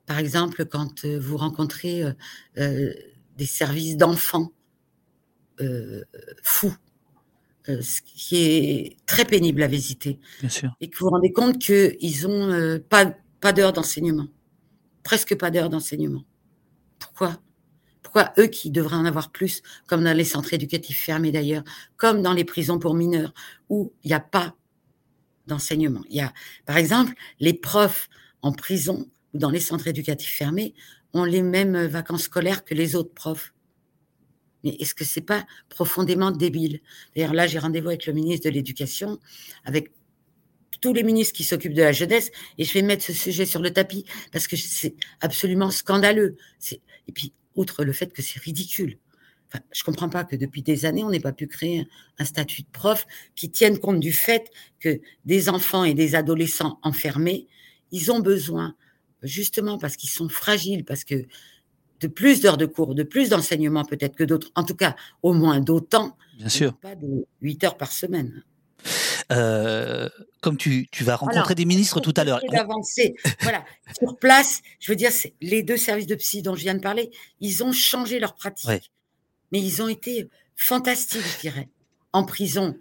par exemple, quand euh, vous rencontrez euh, euh, des services d'enfants fous, ce qui est très pénible à visiter. Bien sûr. Et que vous vous rendez compte qu'ils n'ont pas, pas d'heure d'enseignement. Presque pas d'heure d'enseignement. Pourquoi? Pourquoi eux qui devraient en avoir plus, comme dans les centres éducatifs fermés d'ailleurs, comme dans les prisons pour mineurs, où il n'y a pas d'enseignement? Il y a, par exemple, les profs en prison dans les centres éducatifs fermés ont les mêmes vacances scolaires que les autres profs. Mais est-ce que c'est pas profondément débile? D'ailleurs, là, j'ai rendez-vous avec le ministre de l'Éducation, avec tous les ministres qui s'occupent de la jeunesse, et je vais mettre ce sujet sur le tapis parce que c'est absolument scandaleux. Et puis, outre le fait que c'est ridicule. Je comprends pas que depuis des années, on n'ait pas pu créer un statut de prof qui tienne compte du fait que des enfants et des adolescents enfermés, ils ont besoin justement parce qu'ils sont fragiles, parce que de plus d'heures de cours, de plus d'enseignements peut-être que d'autres, en tout cas au moins d'autant, bien sûr, pas de 8 heures par semaine. Euh, comme tu, tu, vas rencontrer des ministres tout à l'heure. d'avancer? voilà, sur place, je veux dire, les deux services de psy dont je viens de parler, ils ont changé leur pratique, mais ils ont été fantastiques, je dirais. En prison,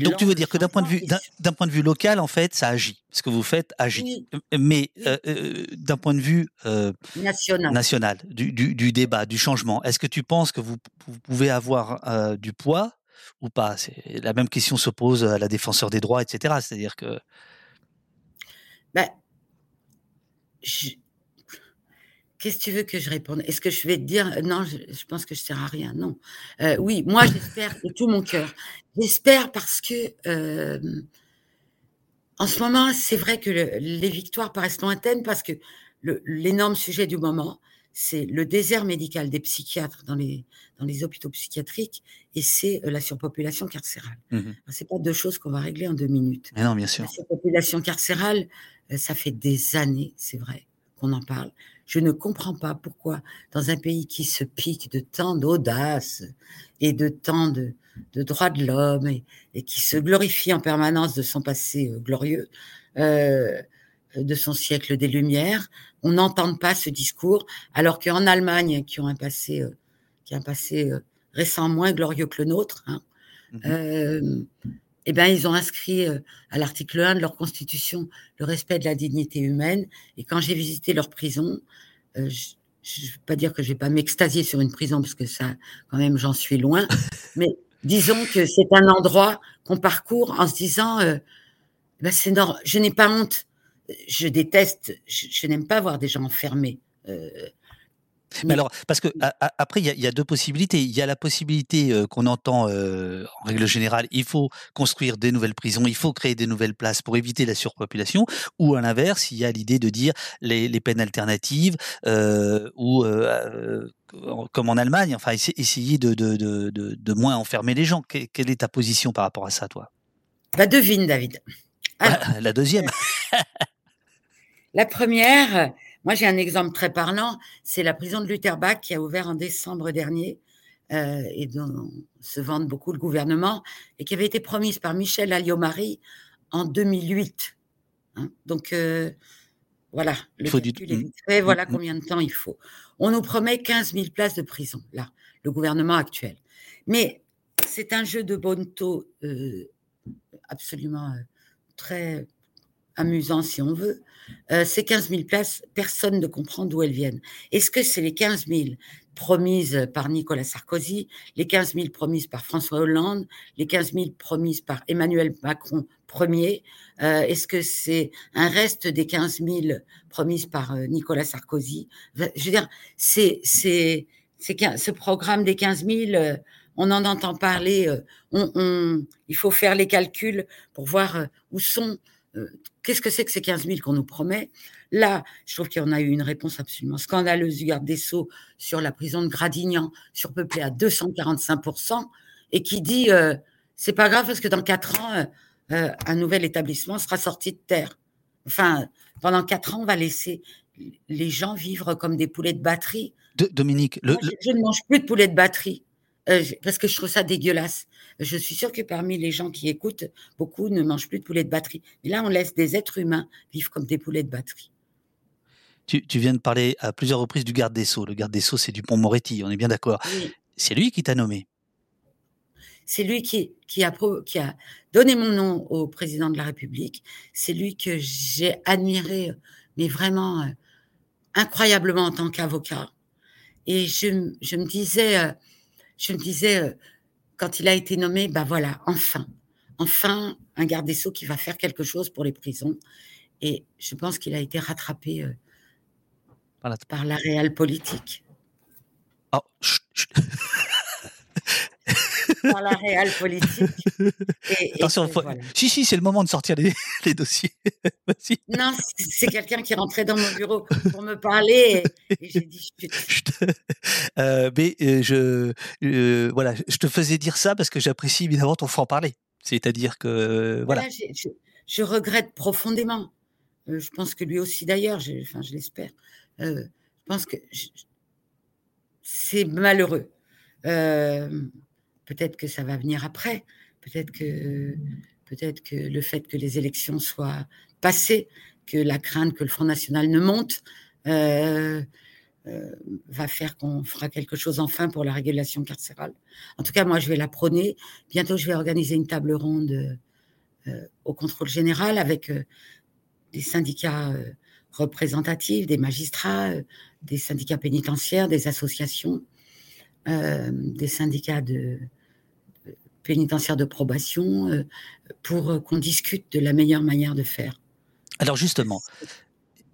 donc tu veux dire que d'un point de vue d'un point de vue local en fait ça agit. Ce que vous faites agit. Mais euh, euh, d'un point de vue euh, national, national du, du, du, débat du changement est-ce que tu penses que vous, vous pouvez avoir du poids ou pas? C'est la même question se pose à la défenseur des droits etc c'est-à-dire que ben, je, Qu'est-ce que tu veux que je réponde? Est-ce que je vais te dire non je, pense que je sers à rien. Non. Euh, oui, moi j'espère de tout mon cœur. J'espère parce que euh, en ce moment, c'est vrai que le, les victoires paraissent lointaines parce que l'énorme sujet du moment, c'est le désert médical des psychiatres dans les dans les hôpitaux psychiatriques et c'est euh, la surpopulation carcérale. Mmh c'est pas deux choses qu'on va régler en deux minutes. Mais non, bien sûr. La surpopulation carcérale, euh, ça fait des années, c'est vrai, qu'on en parle. Je ne comprends pas pourquoi, dans un pays qui se pique de tant d'audace et de tant de, droits de l'homme et, qui se glorifie en permanence de son passé euh, glorieux, euh, de son siècle des Lumières, on n'entende pas ce discours, alors qu'en Allemagne, qui ont un passé, euh, qui a un passé récent moins glorieux que le nôtre, hein, mmh eh ben, ils ont inscrit à l'article 1 de leur constitution le respect de la dignité humaine. Et quand j'ai visité leur prison, je ne veux pas dire que je vais pas m'extasier sur une prison, parce que ça, quand même, j'en suis loin. Mais disons que c'est un endroit qu'on parcourt en se disant, ben c'est je n'ai pas honte. Je déteste, je, n'aime pas voir des gens enfermés. Mais alors, parce que après, il y, a deux possibilités. Il y a la possibilité euh, qu'on entend euh, en règle générale, il faut construire des nouvelles prisons, il faut créer des nouvelles places pour éviter la surpopulation, ou à l'inverse, il y a l'idée de dire les, peines alternatives euh, ou comme en Allemagne, enfin essayer de, de, moins enfermer les gens. quelle est ta position par rapport à ça, toi? Bah devine, David. la deuxième. la première, moi, j'ai un exemple très parlant, c'est la prison de Lutherbach qui a ouvert en décembre dernier euh, et dont se vante beaucoup le gouvernement et qui avait été promise par Michel Alliot-Marie en 2008. Hein. Donc, euh, voilà, le faut calcul du... est fait, voilà mmh, mmh. combien de temps il faut. On nous promet 15 000 places de prison, là, le gouvernement actuel. Mais c'est un jeu de bonneto euh, absolument très amusant si on veut, euh, ces 15 000 places, personne ne comprend d'où elles viennent. Est-ce que c'est les 15 000 promises par Nicolas Sarkozy, les 15 000 promises par François Hollande, les 15 000 promises par Emmanuel Macron premier? Euh, Est-ce que c'est un reste des 15 000 promises par euh, Nicolas Sarkozy? Je veux dire, ce programme des 15 000 on en entend parler, on, il faut faire les calculs pour voir où sont euh, qu'est-ce que c'est que ces 15 000 qu'on nous promet? Là, je trouve qu'il y en a eu une réponse absolument scandaleuse du garde des Sceaux sur la prison de Gradignan, surpeuplée à 245% et qui dit euh, c'est pas grave parce que dans quatre ans, euh, un nouvel établissement sera sorti de terre. Enfin, pendant quatre ans, on va laisser les gens vivre comme des poulets de batterie. Dominique, je, ne mange plus de poulets de batterie parce que je trouve ça dégueulasse. Je suis sûre que parmi les gens qui écoutent, beaucoup ne mangent plus de poulet de batterie. Mais là, on laisse des êtres humains vivre comme des poulets de batterie. Tu, viens de parler à plusieurs reprises du garde des Sceaux. Le garde des Sceaux, c'est Dupont-Moretti, on est bien d'accord. C'est lui qui t'a nommé. C'est lui qui, qui, a, qui a donné mon nom au président de la République. C'est lui que j'ai admiré, mais vraiment euh, incroyablement en tant qu'avocat. Et je, je, me disais, euh, je me disais, euh, quand il a été nommé, ben voilà, enfin, enfin, un garde des Sceaux qui va faire quelque chose pour les prisons. Et je pense qu'il a été rattrapé euh, par, la... réelle politique. Oh, par la réelle politique. Attention, si, si, c'est le moment de sortir les, dossiers. non, c'est quelqu'un qui rentrait dans mon bureau pour me parler et, j'ai dit euh, mais euh, je, euh, voilà, je te faisais dire ça parce que j'apprécie évidemment ton franc-parler. C'est-à-dire que, voilà. je, regrette profondément. je pense que lui aussi d'ailleurs, enfin, je l'espère. je pense que c'est malheureux. Euh, Peut-être que ça va venir après. Peut-être que, peut-être que le fait que les élections soient passées, que la crainte que le Front National ne monte, euh, euh, va faire qu'on fera quelque chose enfin pour la régulation carcérale. En tout cas, moi, je vais la prôner. Bientôt, je vais organiser une table ronde euh, au contrôle général avec des syndicats représentatifs, des magistrats, des syndicats pénitentiaires, des associations, des syndicats de, pénitentiaire de probation euh, pour euh, qu'on discute de la meilleure manière de faire. Alors justement,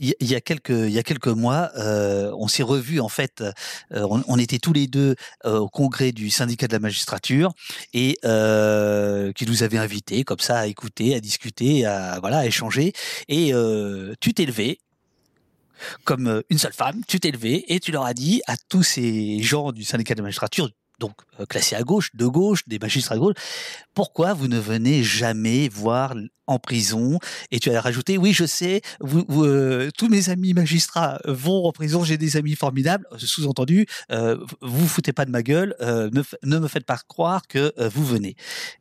il y a quelques mois, euh, on s'est revus en fait. on, était tous les deux au congrès du syndicat de la magistrature et qui nous avait invités comme ça à écouter, à discuter, à voilà, échanger. Et tu t'es levé comme une seule femme, tu t'es levé et tu leur as dit à tous ces gens du syndicat de la magistrature, donc euh, classé à gauche, de gauche, des magistrats de gauche, pourquoi vous ne venez jamais voir en prison Et tu as rajouté, oui, je sais, euh, tous mes amis magistrats vont en prison, j'ai des amis formidables, sous-entendu, euh, vous foutez pas de ma gueule, euh, ne, me faites pas croire que vous venez.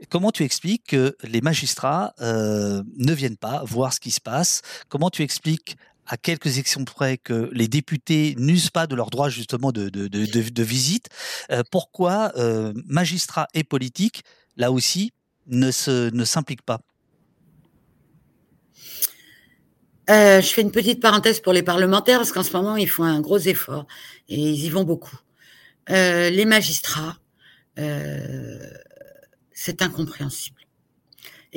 Comment tu expliques que les magistrats ne viennent pas voir ce qui se passe? Comment tu expliques à quelques exceptions près que les députés n'usent pas de leur droit justement de, de, de, visite, euh, pourquoi euh, magistrats et politiques, là aussi, ne se ne s'impliquent pas? Euh, je fais une petite parenthèse pour les parlementaires parce qu'en ce moment ils font un gros effort et ils y vont beaucoup. Les magistrats, c'est incompréhensible.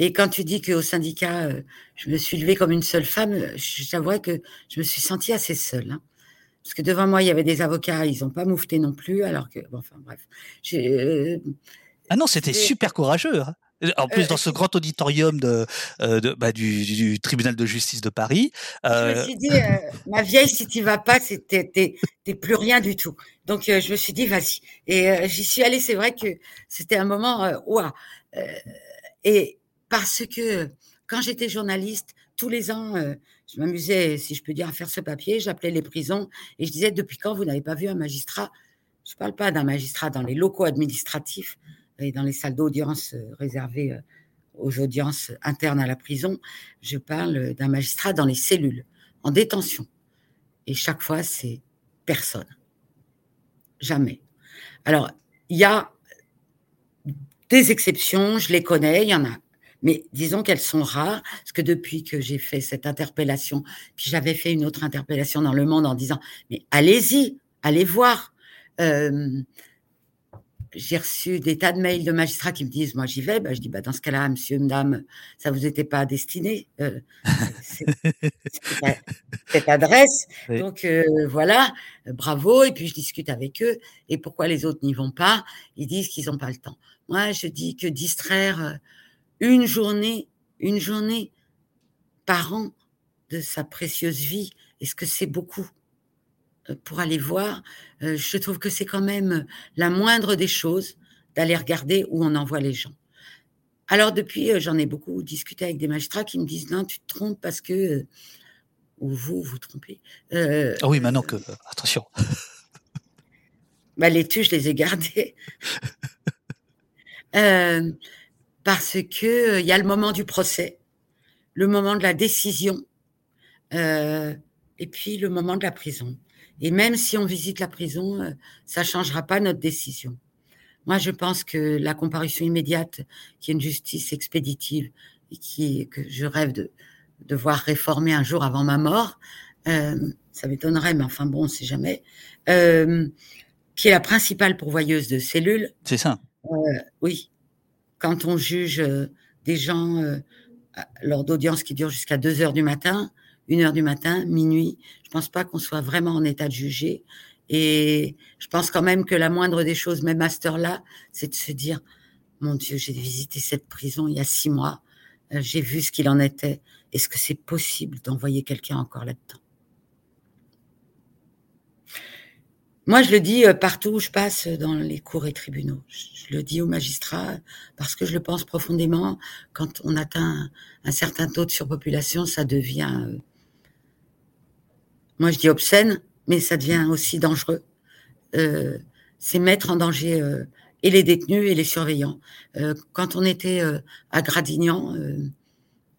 Et quand tu dis qu'au syndicat, euh, je me suis levée comme une seule femme, j'avouerais que je me suis sentie assez seule. Hein. Parce que devant moi, il y avait des avocats, ils n'ont pas moufté non plus, alors que, bon, enfin bref. Euh, ah non, c'était super courageux. Hein. En plus, dans ce grand auditorium de, de bah, du, du, tribunal de justice de Paris. Je me suis dit, ma vieille, si tu vas pas, t'es plus rien du tout. Donc, je me suis dit, vas-y. Et j'y suis allée. C'est vrai que c'était un moment, waouh. et parce que quand j'étais journaliste, tous les ans, euh, je m'amusais, si je peux dire, à faire ce papier. J'appelais les prisons et je disais depuis quand vous n'avez pas vu un magistrat? Je ne parle pas d'un magistrat dans les locaux administratifs et dans les salles d'audience euh, réservées euh, aux audiences internes à la prison. Je parle d'un magistrat dans les cellules, en détention. Et chaque fois, c'est personne. Jamais. Alors, il y a des exceptions, je les connais, il y en a mais disons qu'elles sont rares, parce que depuis que j'ai fait cette interpellation, puis j'avais fait une autre interpellation dans Le Monde en disant, mais allez-y, allez voir. Euh, j'ai reçu des tas de mails de magistrats qui me disent, moi j'y vais. Ben, je dis, bah, dans ce cas-là, monsieur, madame, ça vous était pas destiné, euh, cette adresse. Donc euh, voilà, bravo. Et puis je discute avec eux. Et pourquoi les autres n'y vont pas? Ils disent qu'ils n'ont pas le temps. Moi, je dis que distraire une journée, une journée par an de sa précieuse vie, est-ce que c'est beaucoup? Euh, pour aller voir euh, Je trouve que c'est quand même la moindre des choses d'aller regarder où on envoie les gens. Alors depuis, euh, j'en ai beaucoup discuté avec des magistrats qui me disent non, tu te trompes parce que ou vous vous trompez. ah oui, maintenant que attention. bah, les tues, je les ai gardées. euh, parce que il y a le moment du procès, le moment de la décision, euh, et puis le moment de la prison. Et même si on visite la prison, euh, ça changera pas notre décision. Moi, je pense que la comparution immédiate, qui est une justice expéditive et qui que je rêve de, de voir réformer un jour avant ma mort, euh, ça m'étonnerait, mais enfin bon, on sait jamais, euh, qui est la principale pourvoyeuse de cellules. C'est ça. Euh, oui, quand on juge euh, des gens euh, lors d'audiences qui durent jusqu'à 2 heures du matin, 1 heure du matin, minuit, je pense pas qu'on soit vraiment en état de juger. Et je pense quand même que la moindre des choses, même à cette heure-là, c'est de se dire, mon Dieu, j'ai visité cette prison il y a six mois, euh, j'ai vu ce qu'il en était. Est-ce que c'est possible d'envoyer quelqu'un encore là-dedans? Moi, je le dis euh, partout où je passe dans les cours et tribunaux. Je le dis aux magistrats parce que je le pense profondément. Quand on atteint un certain taux de surpopulation, ça devient, euh, moi je dis obscène, mais ça devient aussi dangereux. Euh, c'est mettre en danger et les détenus et les surveillants. quand on était à Gradignan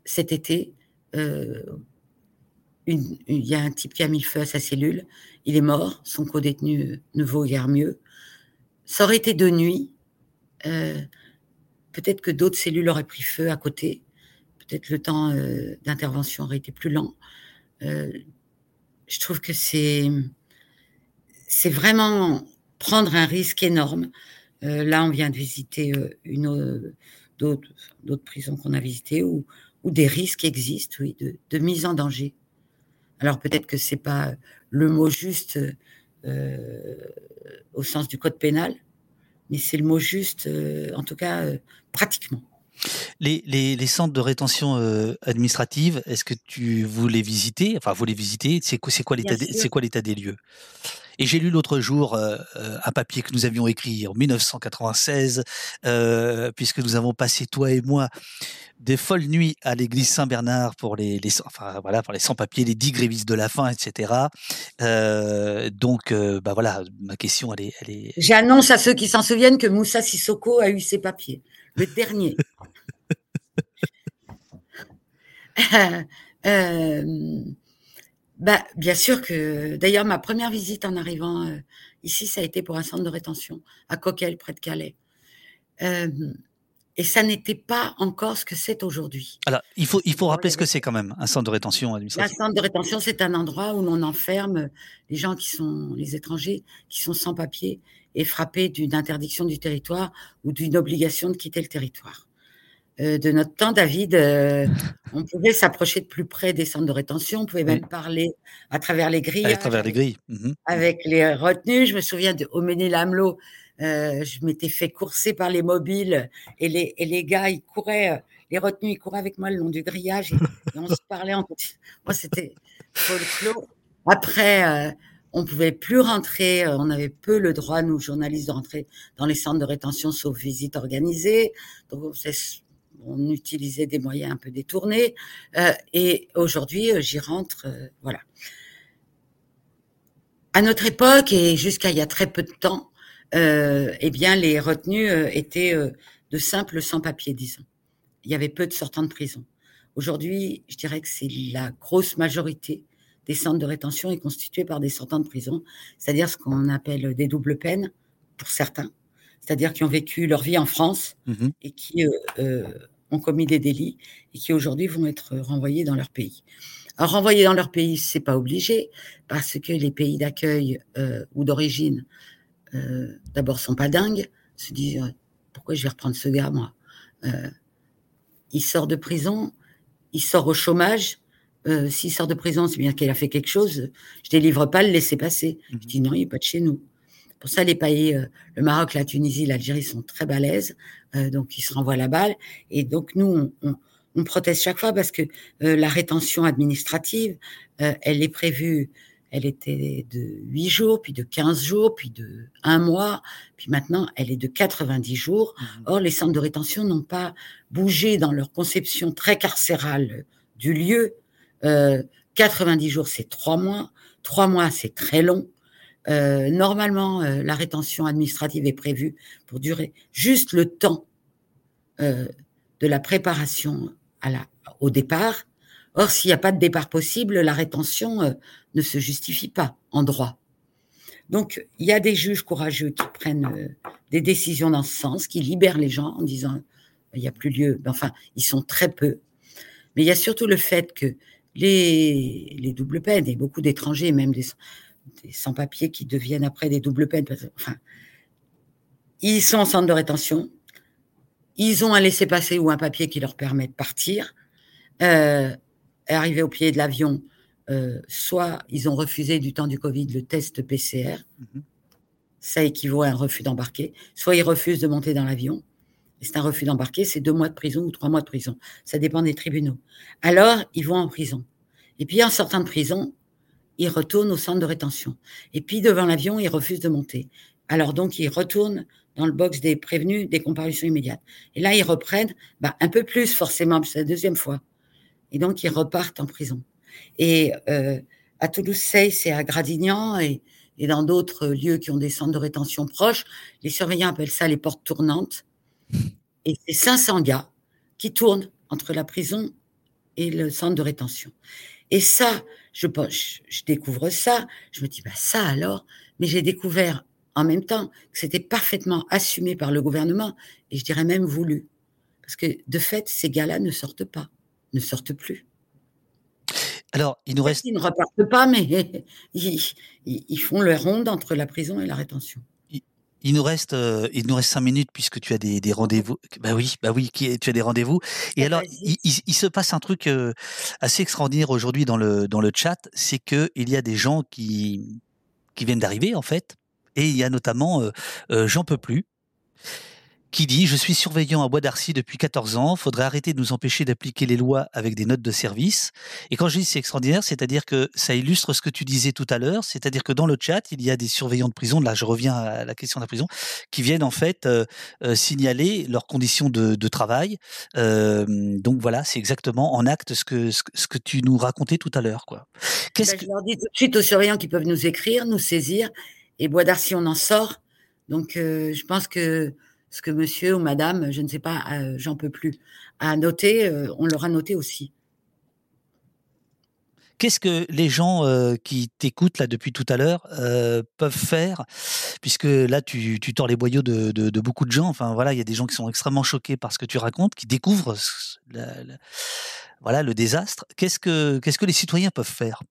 cet été, il y a un type qui a mis feu à sa cellule. Il est mort. Son co-détenu ne vaut guère mieux. Ça aurait été de nuit. Euh, peut-être que d'autres cellules auraient pris feu à côté. Peut-être le temps euh, d'intervention aurait été plus lent. Euh, je trouve que c'est vraiment prendre un risque énorme. là, on vient de visiter une d'autres prisons qu'on a visitées où, des risques existent, oui, de mise en danger. Alors peut-être que c'est pas le mot juste euh, au sens du code pénal, mais c'est le mot juste, euh, en tout cas euh, pratiquement. Les, les, les, centres de rétention administrative, est-ce que tu voulais visiter Enfin, vous les visiter C'est quoi, c'est quoi l'état, c'est quoi l'état des lieux? Et j'ai lu l'autre jour euh, un papier que nous avions écrit en 1996, euh, puisque nous avons passé toi et moi des folles nuits à l'église Saint-Bernard pour les, les, enfin voilà pour les sans-papiers, les dix grévistes de la faim, etc. Euh, donc euh, bah voilà, ma question elle est, elle est... J'annonce à ceux qui s'en souviennent que Moussa Sissoko a eu ses papiers, le dernier. euh, bah, bien sûr que, d'ailleurs, ma première visite en arrivant euh, ici, ça a été pour un centre de rétention à Coquel, près de Calais. Euh, et ça n'était pas encore ce que c'est aujourd'hui. Alors, il faut, il faut rappeler ce que c'est quand même, un centre de rétention administrative. Un centre de rétention, c'est un endroit où l'on enferme les gens qui sont, les étrangers, qui sont sans papier et frappés d'une interdiction du territoire ou d'une obligation de quitter le territoire. Euh, de notre temps, David, euh, on pouvait s'approcher de plus près des centres de rétention, on pouvait même parler à travers les grilles. À travers les grilles. Mhm. Avec les retenues. Je me souviens de Oméné-Lamelot, euh, je m'étais fait courser par les mobiles et les, et les gars, ils couraient, les retenus, ils couraient avec moi le long du grillage et, on se parlait en Moi, c'était folklore. Après, euh, on pouvait plus rentrer, on avait peu le droit, nous, journalistes, de rentrer dans les centres de rétention sauf visite organisée. Donc, on utilisait des moyens un peu détournés. et aujourd'hui, j'y rentre, voilà. À notre époque, et jusqu'à il y a très peu de temps, euh, eh bien, les retenus euh, étaient euh, de simples sans-papiers, disons. Il y avait peu de sortants de prison. Aujourd'hui, je dirais que c'est la grosse majorité des centres de rétention est constituée par des sortants de prison, c'est-à-dire ce qu'on appelle des doubles peines pour certains, c'est-à-dire qui ont vécu leur vie en France mmh et qui euh, ont commis des délits et qui aujourd'hui vont être renvoyés dans leur pays. Alors renvoyer dans leur pays, c'est pas obligé parce que les pays d'accueil euh, ou d'origine euh, d'abord sont pas dingues, se disent euh, pourquoi je vais reprendre ce gars moi? Euh, il sort de prison, il sort au chômage. S'il sort de prison, c'est bien qu'il a fait quelque chose. Je délivre pas le laisser passer. Je mhm. dis non, il est pas de chez nous. Pour ça, les pays, le Maroc, la Tunisie, l'Algérie sont très balèzes, donc ils se renvoient la balle. Et donc nous, on, on proteste chaque fois parce que la rétention administrative, elle est prévue elle était de 8 jours, puis de 15 jours, puis de 1 mois, puis maintenant elle est de 90 jours. Mmh Or, les centres de rétention n'ont pas bougé dans leur conception très carcérale du lieu. Euh, 90 jours, c'est 3 mois. 3 mois, c'est très long. Euh, normalement, euh, la rétention administrative est prévue pour durer juste le temps euh, de la préparation au départ Or, s'il n'y a pas de départ possible, la rétention ne se justifie pas en droit. Donc, il y a des juges courageux qui prennent des décisions dans ce sens, qui libèrent les gens en disant il n'y a plus lieu. Enfin, ils sont très peu. Mais il y a surtout le fait que les, les doubles peines, et beaucoup d'étrangers, même des, sans-papiers qui deviennent après des doubles peines, enfin, ils sont en centre de rétention, ils ont un laissez-passer ou un papier qui leur permet de partir. Euh, arrivé au pied de l'avion, euh, soit ils ont refusé du temps du Covid le test PCR, mhm. ça équivaut à un refus d'embarquer, soit ils refusent de monter dans l'avion. C'est un refus d'embarquer, c'est deux mois de prison ou trois mois de prison. Ça dépend des tribunaux. Alors, ils vont en prison. Et puis, en sortant de prison, ils retournent au centre de rétention. Et puis, devant l'avion, ils refusent de monter. Alors, donc, ils retournent dans le box des prévenus des comparutions immédiates. Et là, ils reprennent bah, un peu plus, forcément, c'est la deuxième fois. Et donc, ils repartent en prison. Et euh, à Toulouse-Sey, c'est à Gradignan et, et dans d'autres lieux qui ont des centres de rétention proches, les surveillants appellent ça les portes tournantes. Et c'est 500 gars qui tournent entre la prison et le centre de rétention. Et ça, je, je découvre ça, je me dis, bah ça alors, mais j'ai découvert en même temps que c'était parfaitement assumé par le gouvernement, et je dirais même voulu. Parce que de fait, ces gars-là ne sortent pas ne sortent plus. Alors, il nous reste. Ils ne repartent pas, mais ils, font le ronde entre la prison et la rétention. Il, nous reste, euh, il nous reste cinq minutes puisque tu as des, rendez-vous. Bah oui, bah oui, tu as des rendez-vous. Et alors, il, se passe un truc euh, assez extraordinaire aujourd'hui dans le dans le chat, c'est que il y a des gens qui qui viennent d'arriver en fait, et il y a notamment euh, J'en peux plus qui dit Je suis surveillant à Bois d'Arcy depuis 14 ans, faudrait arrêter de nous empêcher d'appliquer les lois avec des notes de service. Et quand je dis c'est extraordinaire, c'est-à-dire que ça illustre ce que tu disais tout à l'heure, c'est-à-dire que dans le chat, il y a des surveillants de prison, là je reviens à la question de la prison, qui viennent en fait euh, euh, signaler leurs conditions de, de travail. Euh, donc voilà, c'est exactement en acte ce que, ce, que tu nous racontais tout à l'heure. Quoi. Qu'est-ce ben, que... Je leur dis tout de suite aux surveillants qui peuvent nous écrire, nous saisir, et Bois d'Arcy, on en sort. Donc je pense que ce que monsieur ou madame, je ne sais pas, euh, j'en peux plus, a noté, euh, on leur a noté aussi. Qu'est-ce que les gens euh, qui t'écoutent là depuis tout à l'heure euh, peuvent faire? Puisque là, tu, tu tords les boyaux de, de, de, beaucoup de gens. Enfin, voilà, il y a des gens qui sont extrêmement choqués par ce que tu racontes, qui découvrent la, la, voilà, le désastre. Qu'est-ce que, qu'est-ce que les citoyens peuvent faire?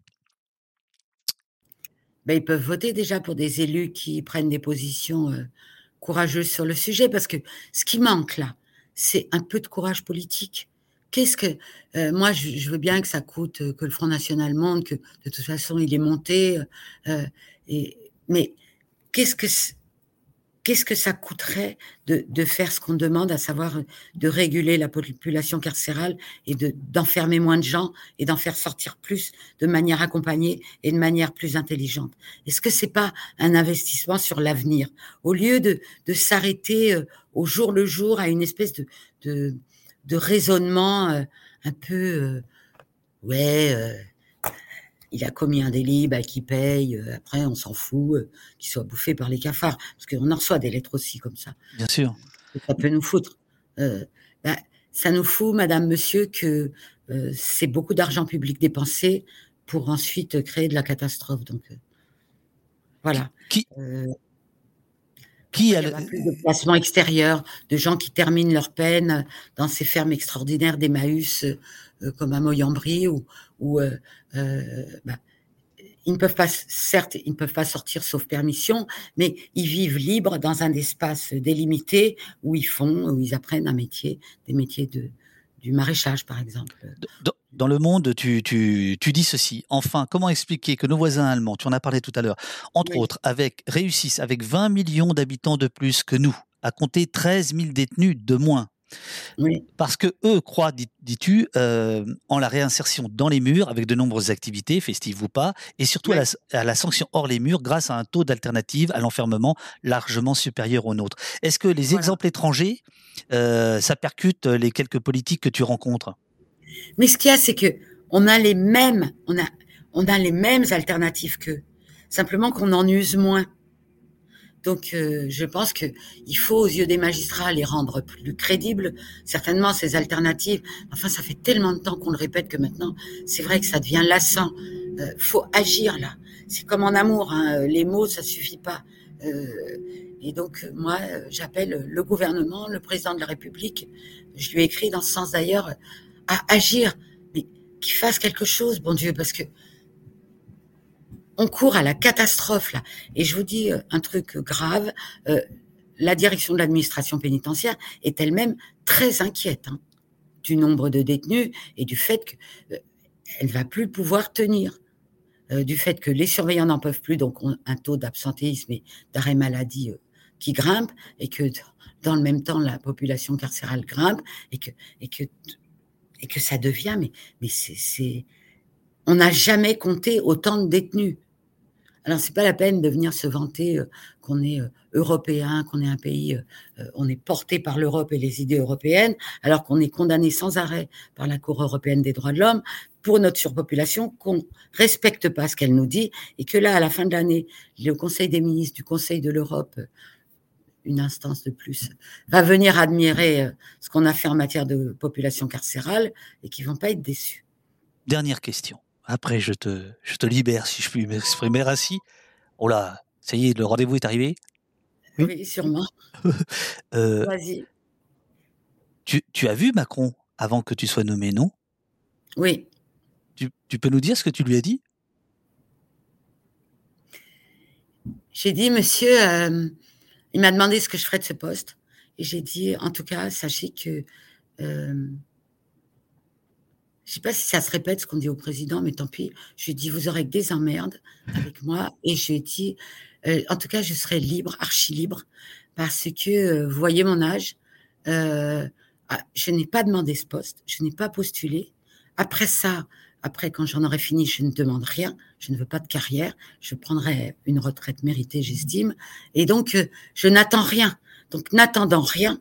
Ben, Ils peuvent voter déjà pour des élus qui prennent des positions euh, courageuses sur le sujet, parce que ce qui manque là, c'est un peu de courage politique. Qu'est-ce que euh, moi je, veux bien que ça coûte euh, que le Front National monte, que de toute façon il est monté, euh, et, mais qu'est-ce que qu'est-ce que ça coûterait de, faire ce qu'on demande, à savoir de réguler la population carcérale et de d'enfermer moins de gens et d'en faire sortir plus de manière accompagnée et de manière plus intelligente? Est-ce que c'est pas un investissement sur l'avenir? Au lieu de, s'arrêter au jour le jour à une espèce de, de raisonnement euh, un peu euh, ouais euh, il a commis un délit, bah, qui paye. après, on s'en fout, qu'il soit bouffé par les cafards. Parce qu'on en reçoit des lettres aussi comme ça. Bien sûr. ça peut nous foutre. Bah, ça nous fout, madame, monsieur, que c'est beaucoup d'argent public dépensé pour ensuite créer de la catastrophe. Donc, voilà. Qui, qui a, le... plus de placements extérieurs, de gens qui terminent leur peine dans ces fermes extraordinaires d'Emmaüs, euh, comme à Moyambry, ou, ou euh, euh, bah, ils ne peuvent pas, certes, ils ne peuvent pas sortir sauf permission, mais ils vivent libres dans un espace délimité où ils font, où ils apprennent un métier, des métiers de, du maraîchage, par exemple. Dans, le monde, tu, tu, tu, dis ceci. Enfin, comment expliquer que nos voisins allemands, tu en as parlé tout à l'heure, entre autres, avec, réussissent avec 20 millions d'habitants de plus que nous, à compter 13 000 détenus de moins? Oui. Parce que eux croient, dis-tu, euh, en la réinsertion dans les murs avec de nombreuses activités, festives ou pas, et surtout oui. à, la, à, la, sanction hors les murs grâce à un taux d'alternative à l'enfermement largement supérieur au nôtre. Est-ce que les voilà. exemples étrangers, euh, ça percute les quelques politiques que tu rencontres? Mais ce qu'il y a, c'est que on a les mêmes, on a, on a les mêmes alternatives qu'eux, simplement qu'on en use moins. Donc, euh, je pense que il faut, aux yeux des magistrats, les rendre plus crédibles. Certainement, ces alternatives. Enfin, ça fait tellement de temps qu'on le répète que maintenant, c'est vrai que ça devient lassant. Euh, faut agir là. C'est comme en amour. Hein. Les mots, ça suffit pas. Euh, et donc, moi, j'appelle le gouvernement, le président de la République. Je lui ai écrit dans ce sens d'ailleurs à agir, mais qu'il fasse quelque chose, bon Dieu, parce que on court à la catastrophe là. Et je vous dis un truc grave, euh, la direction de l'administration pénitentiaire est elle-même très inquiète hein, du nombre de détenus et du fait qu'elle euh, va plus pouvoir tenir, euh, du fait que les surveillants n'en peuvent plus, donc on, un taux d'absentéisme et d'arrêt maladie qui grimpe, et que dans le même temps la population carcérale grimpe, et que ça devient, mais mais c'est on n'a jamais compté autant de détenus. Alors, c'est pas la peine de venir se vanter euh, qu'on est euh, européen, qu'on est un pays, euh, on est porté par l'Europe et les idées européennes, alors qu'on est condamné sans arrêt par la Cour européenne des droits de l'homme pour notre surpopulation, qu'on respecte pas ce qu'elle nous dit, et que là, à la fin de l'année, le Conseil des ministres du Conseil de l'Europe, une instance de plus, va venir admirer ce qu'on a fait en matière de population carcérale et qui vont pas être déçus. Dernière question. Après, je te, je te libère, si je puis m'exprimer ainsi. Oh là, ça y est, le rendez-vous est arrivé Oui, sûrement. euh, Vas-y. Tu, tu, as vu Macron avant que tu sois nommé, non? Oui. Tu, tu, peux nous dire ce que tu lui as dit? J'ai dit, monsieur, euh, il m'a demandé ce que je ferais de ce poste. Et j'ai dit, en tout cas, sachez que... Euh, je sais pas si ça se répète ce qu'on dit au président, mais tant pis. Je lui ai dit, vous aurez que des emmerdes avec moi. Et je lui ai dit, euh, en tout cas, je serai libre, archi libre, parce que euh, vous voyez mon âge. Euh, je n'ai pas demandé ce poste, je n'ai pas postulé. Après ça, après, quand j'en aurai fini, je ne demande rien. Je ne veux pas de carrière. Je prendrai une retraite méritée, j'estime. Et donc, je n'attends rien. Donc, n'attendant rien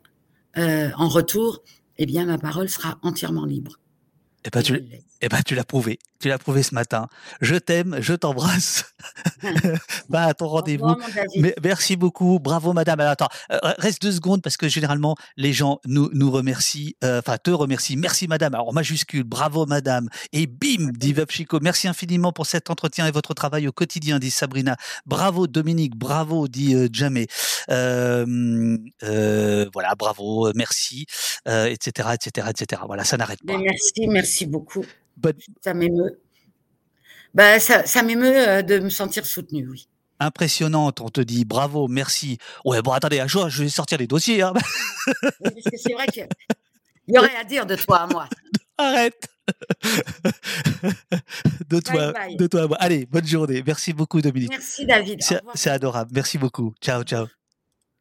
en retour, eh bien, ma parole sera entièrement libre. Eh ben, tu, Eh ben, tu l'as prouvé. Tu l'as prouvé ce matin. Je t'aime, je t'embrasse. bah, à ton rendez-vous. Merci beaucoup. Bravo, madame. Alors, attends, euh, reste deux secondes parce que généralement, les gens nous, nous remercient, euh, enfin, te remercient. Merci, madame. Alors, majuscule, bravo, madame. Et bim, dit Veuve Chico. Merci infiniment pour cet entretien et votre travail au quotidien, dit Sabrina. Bravo, Dominique. Bravo, dit euh, Jamé. Euh, voilà, bravo, merci, etc., etc., etc. Voilà, ça n'arrête pas. merci, merci beaucoup. Ça m'émeut. Bah, ça, ça m'émeut euh, de me sentir soutenue, oui. Impressionnante, on te dit bravo, merci. Ouais, bon, attendez, jour, je vais sortir les dossiers. Hein. parce que c'est vrai qu'il y aurait à dire de toi à moi. Arrête de toi, de toi à moi. Allez, bonne journée. Merci beaucoup, Dominique. Merci, David. C'est adorable. Merci beaucoup. Ciao, ciao.